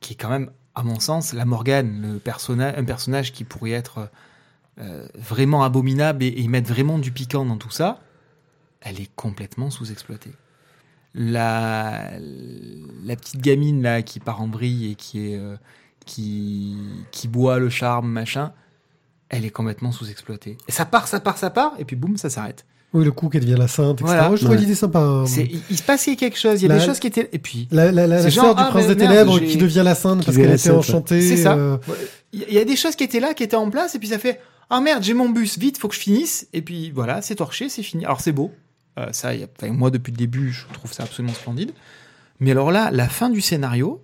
qui est quand même, à mon sens, la Morgane, le personnage, un personnage qui pourrait être euh, vraiment abominable et, et mettre vraiment du piquant dans tout ça, elle est complètement sous-exploitée. La, la petite gamine là qui part en vrille et qui est qui boit le charme machin, elle est complètement sous-exploitée. Et ça part, ça part, ça part, et puis boum, ça s'arrête. Oui, le coup qu'elle devient la sainte, etc. Voilà. Je trouvais Ouais. l'idée sympa. hein. C'est- Il, il se passait quelque chose, il y a La- des choses qui étaient. Et puis, La, la, la, C'est la genre, sœur du ah, prince des ténèbres qui devient la sainte Qui parce qu'elle était enchantée. C'est ça. euh, Il y a des choses qui étaient là, qui étaient en place, et puis ça fait Ah merde, j'ai mon bus, vite, faut que je finisse. Et puis voilà, c'est torché, c'est fini. Alors c'est beau. Euh, ça, y a- enfin, moi, depuis le début, je trouve ça absolument splendide. Mais alors là, la fin du scénario,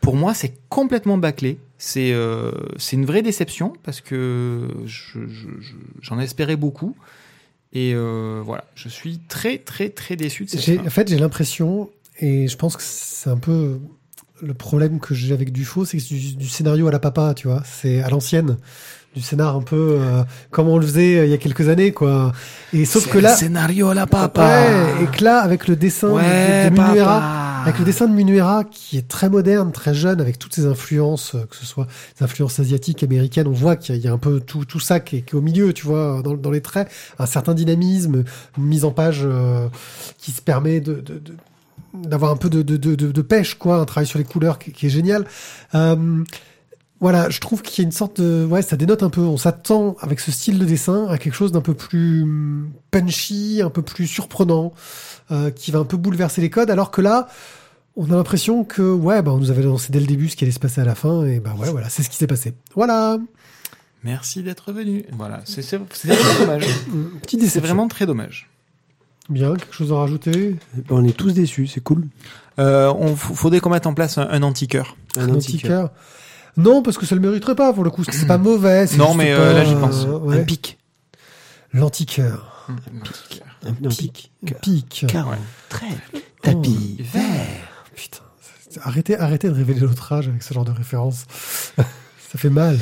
pour moi, c'est complètement bâclé. C'est euh, c'est une vraie déception parce que je- je- je- j'en espérais beaucoup. Et euh, voilà, je suis très, très, très déçu de cette fin. En fait, j'ai l'impression, et je pense que c'est un peu le problème que j'ai avec Dufaux, c'est que c'est du, du scénario à la papa, tu vois. C'est à l'ancienne. Du scénar un peu euh, comme on le faisait euh, il y a quelques années, quoi. Et sauf que là. scénario à la Ouais, et que là, avec le dessin de- Ouais, de, Minuera, papa. Avec le dessin de Minuera qui est très moderne, très jeune, avec toutes ses influences, euh, que ce soit des influences asiatiques, américaines, on voit qu'il y, a- un peu tout, tout ça qui est, au milieu, tu vois, dans, les traits, un certain dynamisme, une mise en page euh, qui se permet de, d'avoir un peu de, pêche, quoi, un travail sur les couleurs qui, qui est génial. Euh, voilà, je trouve qu'il y a une sorte de... Ouais, ça dénote un peu. On s'attend, avec ce style de dessin, à quelque chose d'un peu plus hum, punchy, un peu plus surprenant, euh, qui va un peu bouleverser les codes, alors que là, on a l'impression que, ouais, bah, on nous avait annoncé dès le début ce qui allait se passer à la fin, et bah ouais, voilà, c'est ce qui s'est passé. Voilà, Merci d'être venu. Voilà, c'est vraiment dommage. Petite C'est vraiment très dommage. Bien, quelque chose à rajouter? Ben, on est tous déçus, c'est cool. Euh, on faudrait qu'on mette en place un, un anti-cœur. Un Un anti-cœur. anti-cœur Non, parce que ça le mériterait pas pour le coup. C'est pas mauvais. c'est Non, mais, pas, euh, là, j'y pense. euh, ouais. Un pic. L'anti-cœur. Un, un pic. Pic. 40. Trêve. Tapis. Vert. Putain, arrêtez, arrêtez de révéler notre âge avec ce genre de référence. ça fait mal.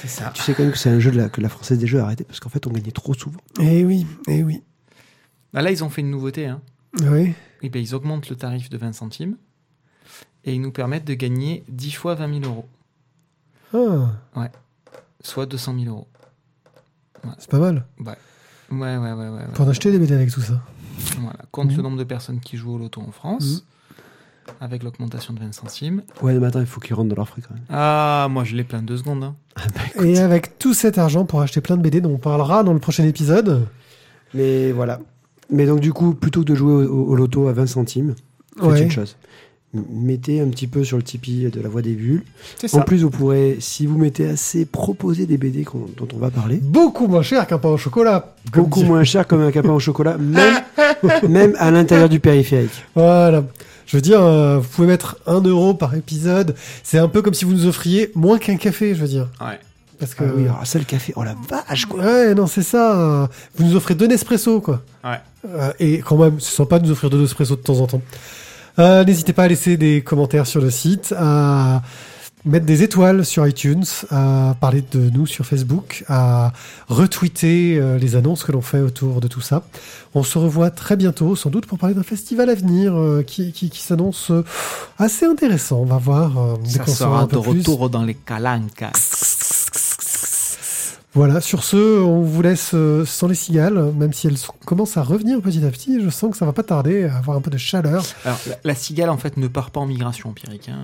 C'est ça. Tu sais quand même que c'est un jeu de la, que la Française des Jeux a arrêté parce qu'en fait on gagnait trop souvent. Eh oui, eh oui. Bah, là, ils ont fait une nouveauté. Hein. Oui. Eh ben, ils augmentent le tarif de 20 centimes et ils nous permettent de gagner 10 fois 20 000 euros, Ah, soit 200 000 euros. c'est pas mal. Ouais, ouais, ouais, ouais. ouais, ouais. Pour en acheter des BD avec tout ça. Voilà. Compte le nombre de personnes qui jouent au loto en France, avec l'augmentation de 20 centimes. Ouais, mais attends, il faut qu'ils rentrent dans leur frais quand même. Ah, moi, je l'ai plein de deux secondes. hein. Et avec tout cet argent pour acheter plein de BD dont on parlera dans le prochain épisode. Mais voilà. Mais donc du coup, plutôt que de jouer au, au- au loto à 20 centimes, faites Ouais. une chose. Mettez un petit peu sur le Tipeee de la Voix des Bulles. C'est En plus, vous pourrez, si vous mettez assez, proposer des BD dont on va parler. Beaucoup moins cher qu'un pain au chocolat. Beaucoup dit- moins cher comme un capin au chocolat, même, même à l'intérieur du périphérique. Voilà. Je veux dire, euh, vous pouvez mettre un euro par épisode. C'est un peu comme si vous nous offriez moins qu'un café, je veux dire. Ouais. Parce que. Ah oui, alors ça, le café, oh la vache, quoi. Ouais, non, c'est ça. Vous nous offrez deux Nespresso, quoi. Ouais. Euh, et quand même, c'est sympa de nous offrir deux Nespresso de temps en temps. Euh, N'hésitez pas à laisser des commentaires sur le site, à mettre des étoiles sur iTunes, à parler de nous sur Facebook, à retweeter euh, les annonces que l'on fait autour de tout ça. On se revoit très bientôt, sans doute pour parler d'un festival à venir euh, qui, qui, qui s'annonce assez intéressant. On va voir. Ça sera un de plus. retour dans les calancas. Voilà, sur ce, on vous laisse euh, sans les cigales, même si elles commencent à revenir petit à petit. Je sens que ça va pas tarder à avoir un peu de chaleur. Alors, la, la cigale, en fait, ne part pas en migration empirique. Hein.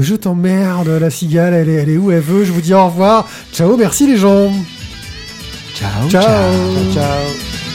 Je t'emmerde, la cigale, elle est, elle est où elle veut. Je vous dis au revoir. Ciao, merci les gens. Ciao. Ciao. Ciao, ciao.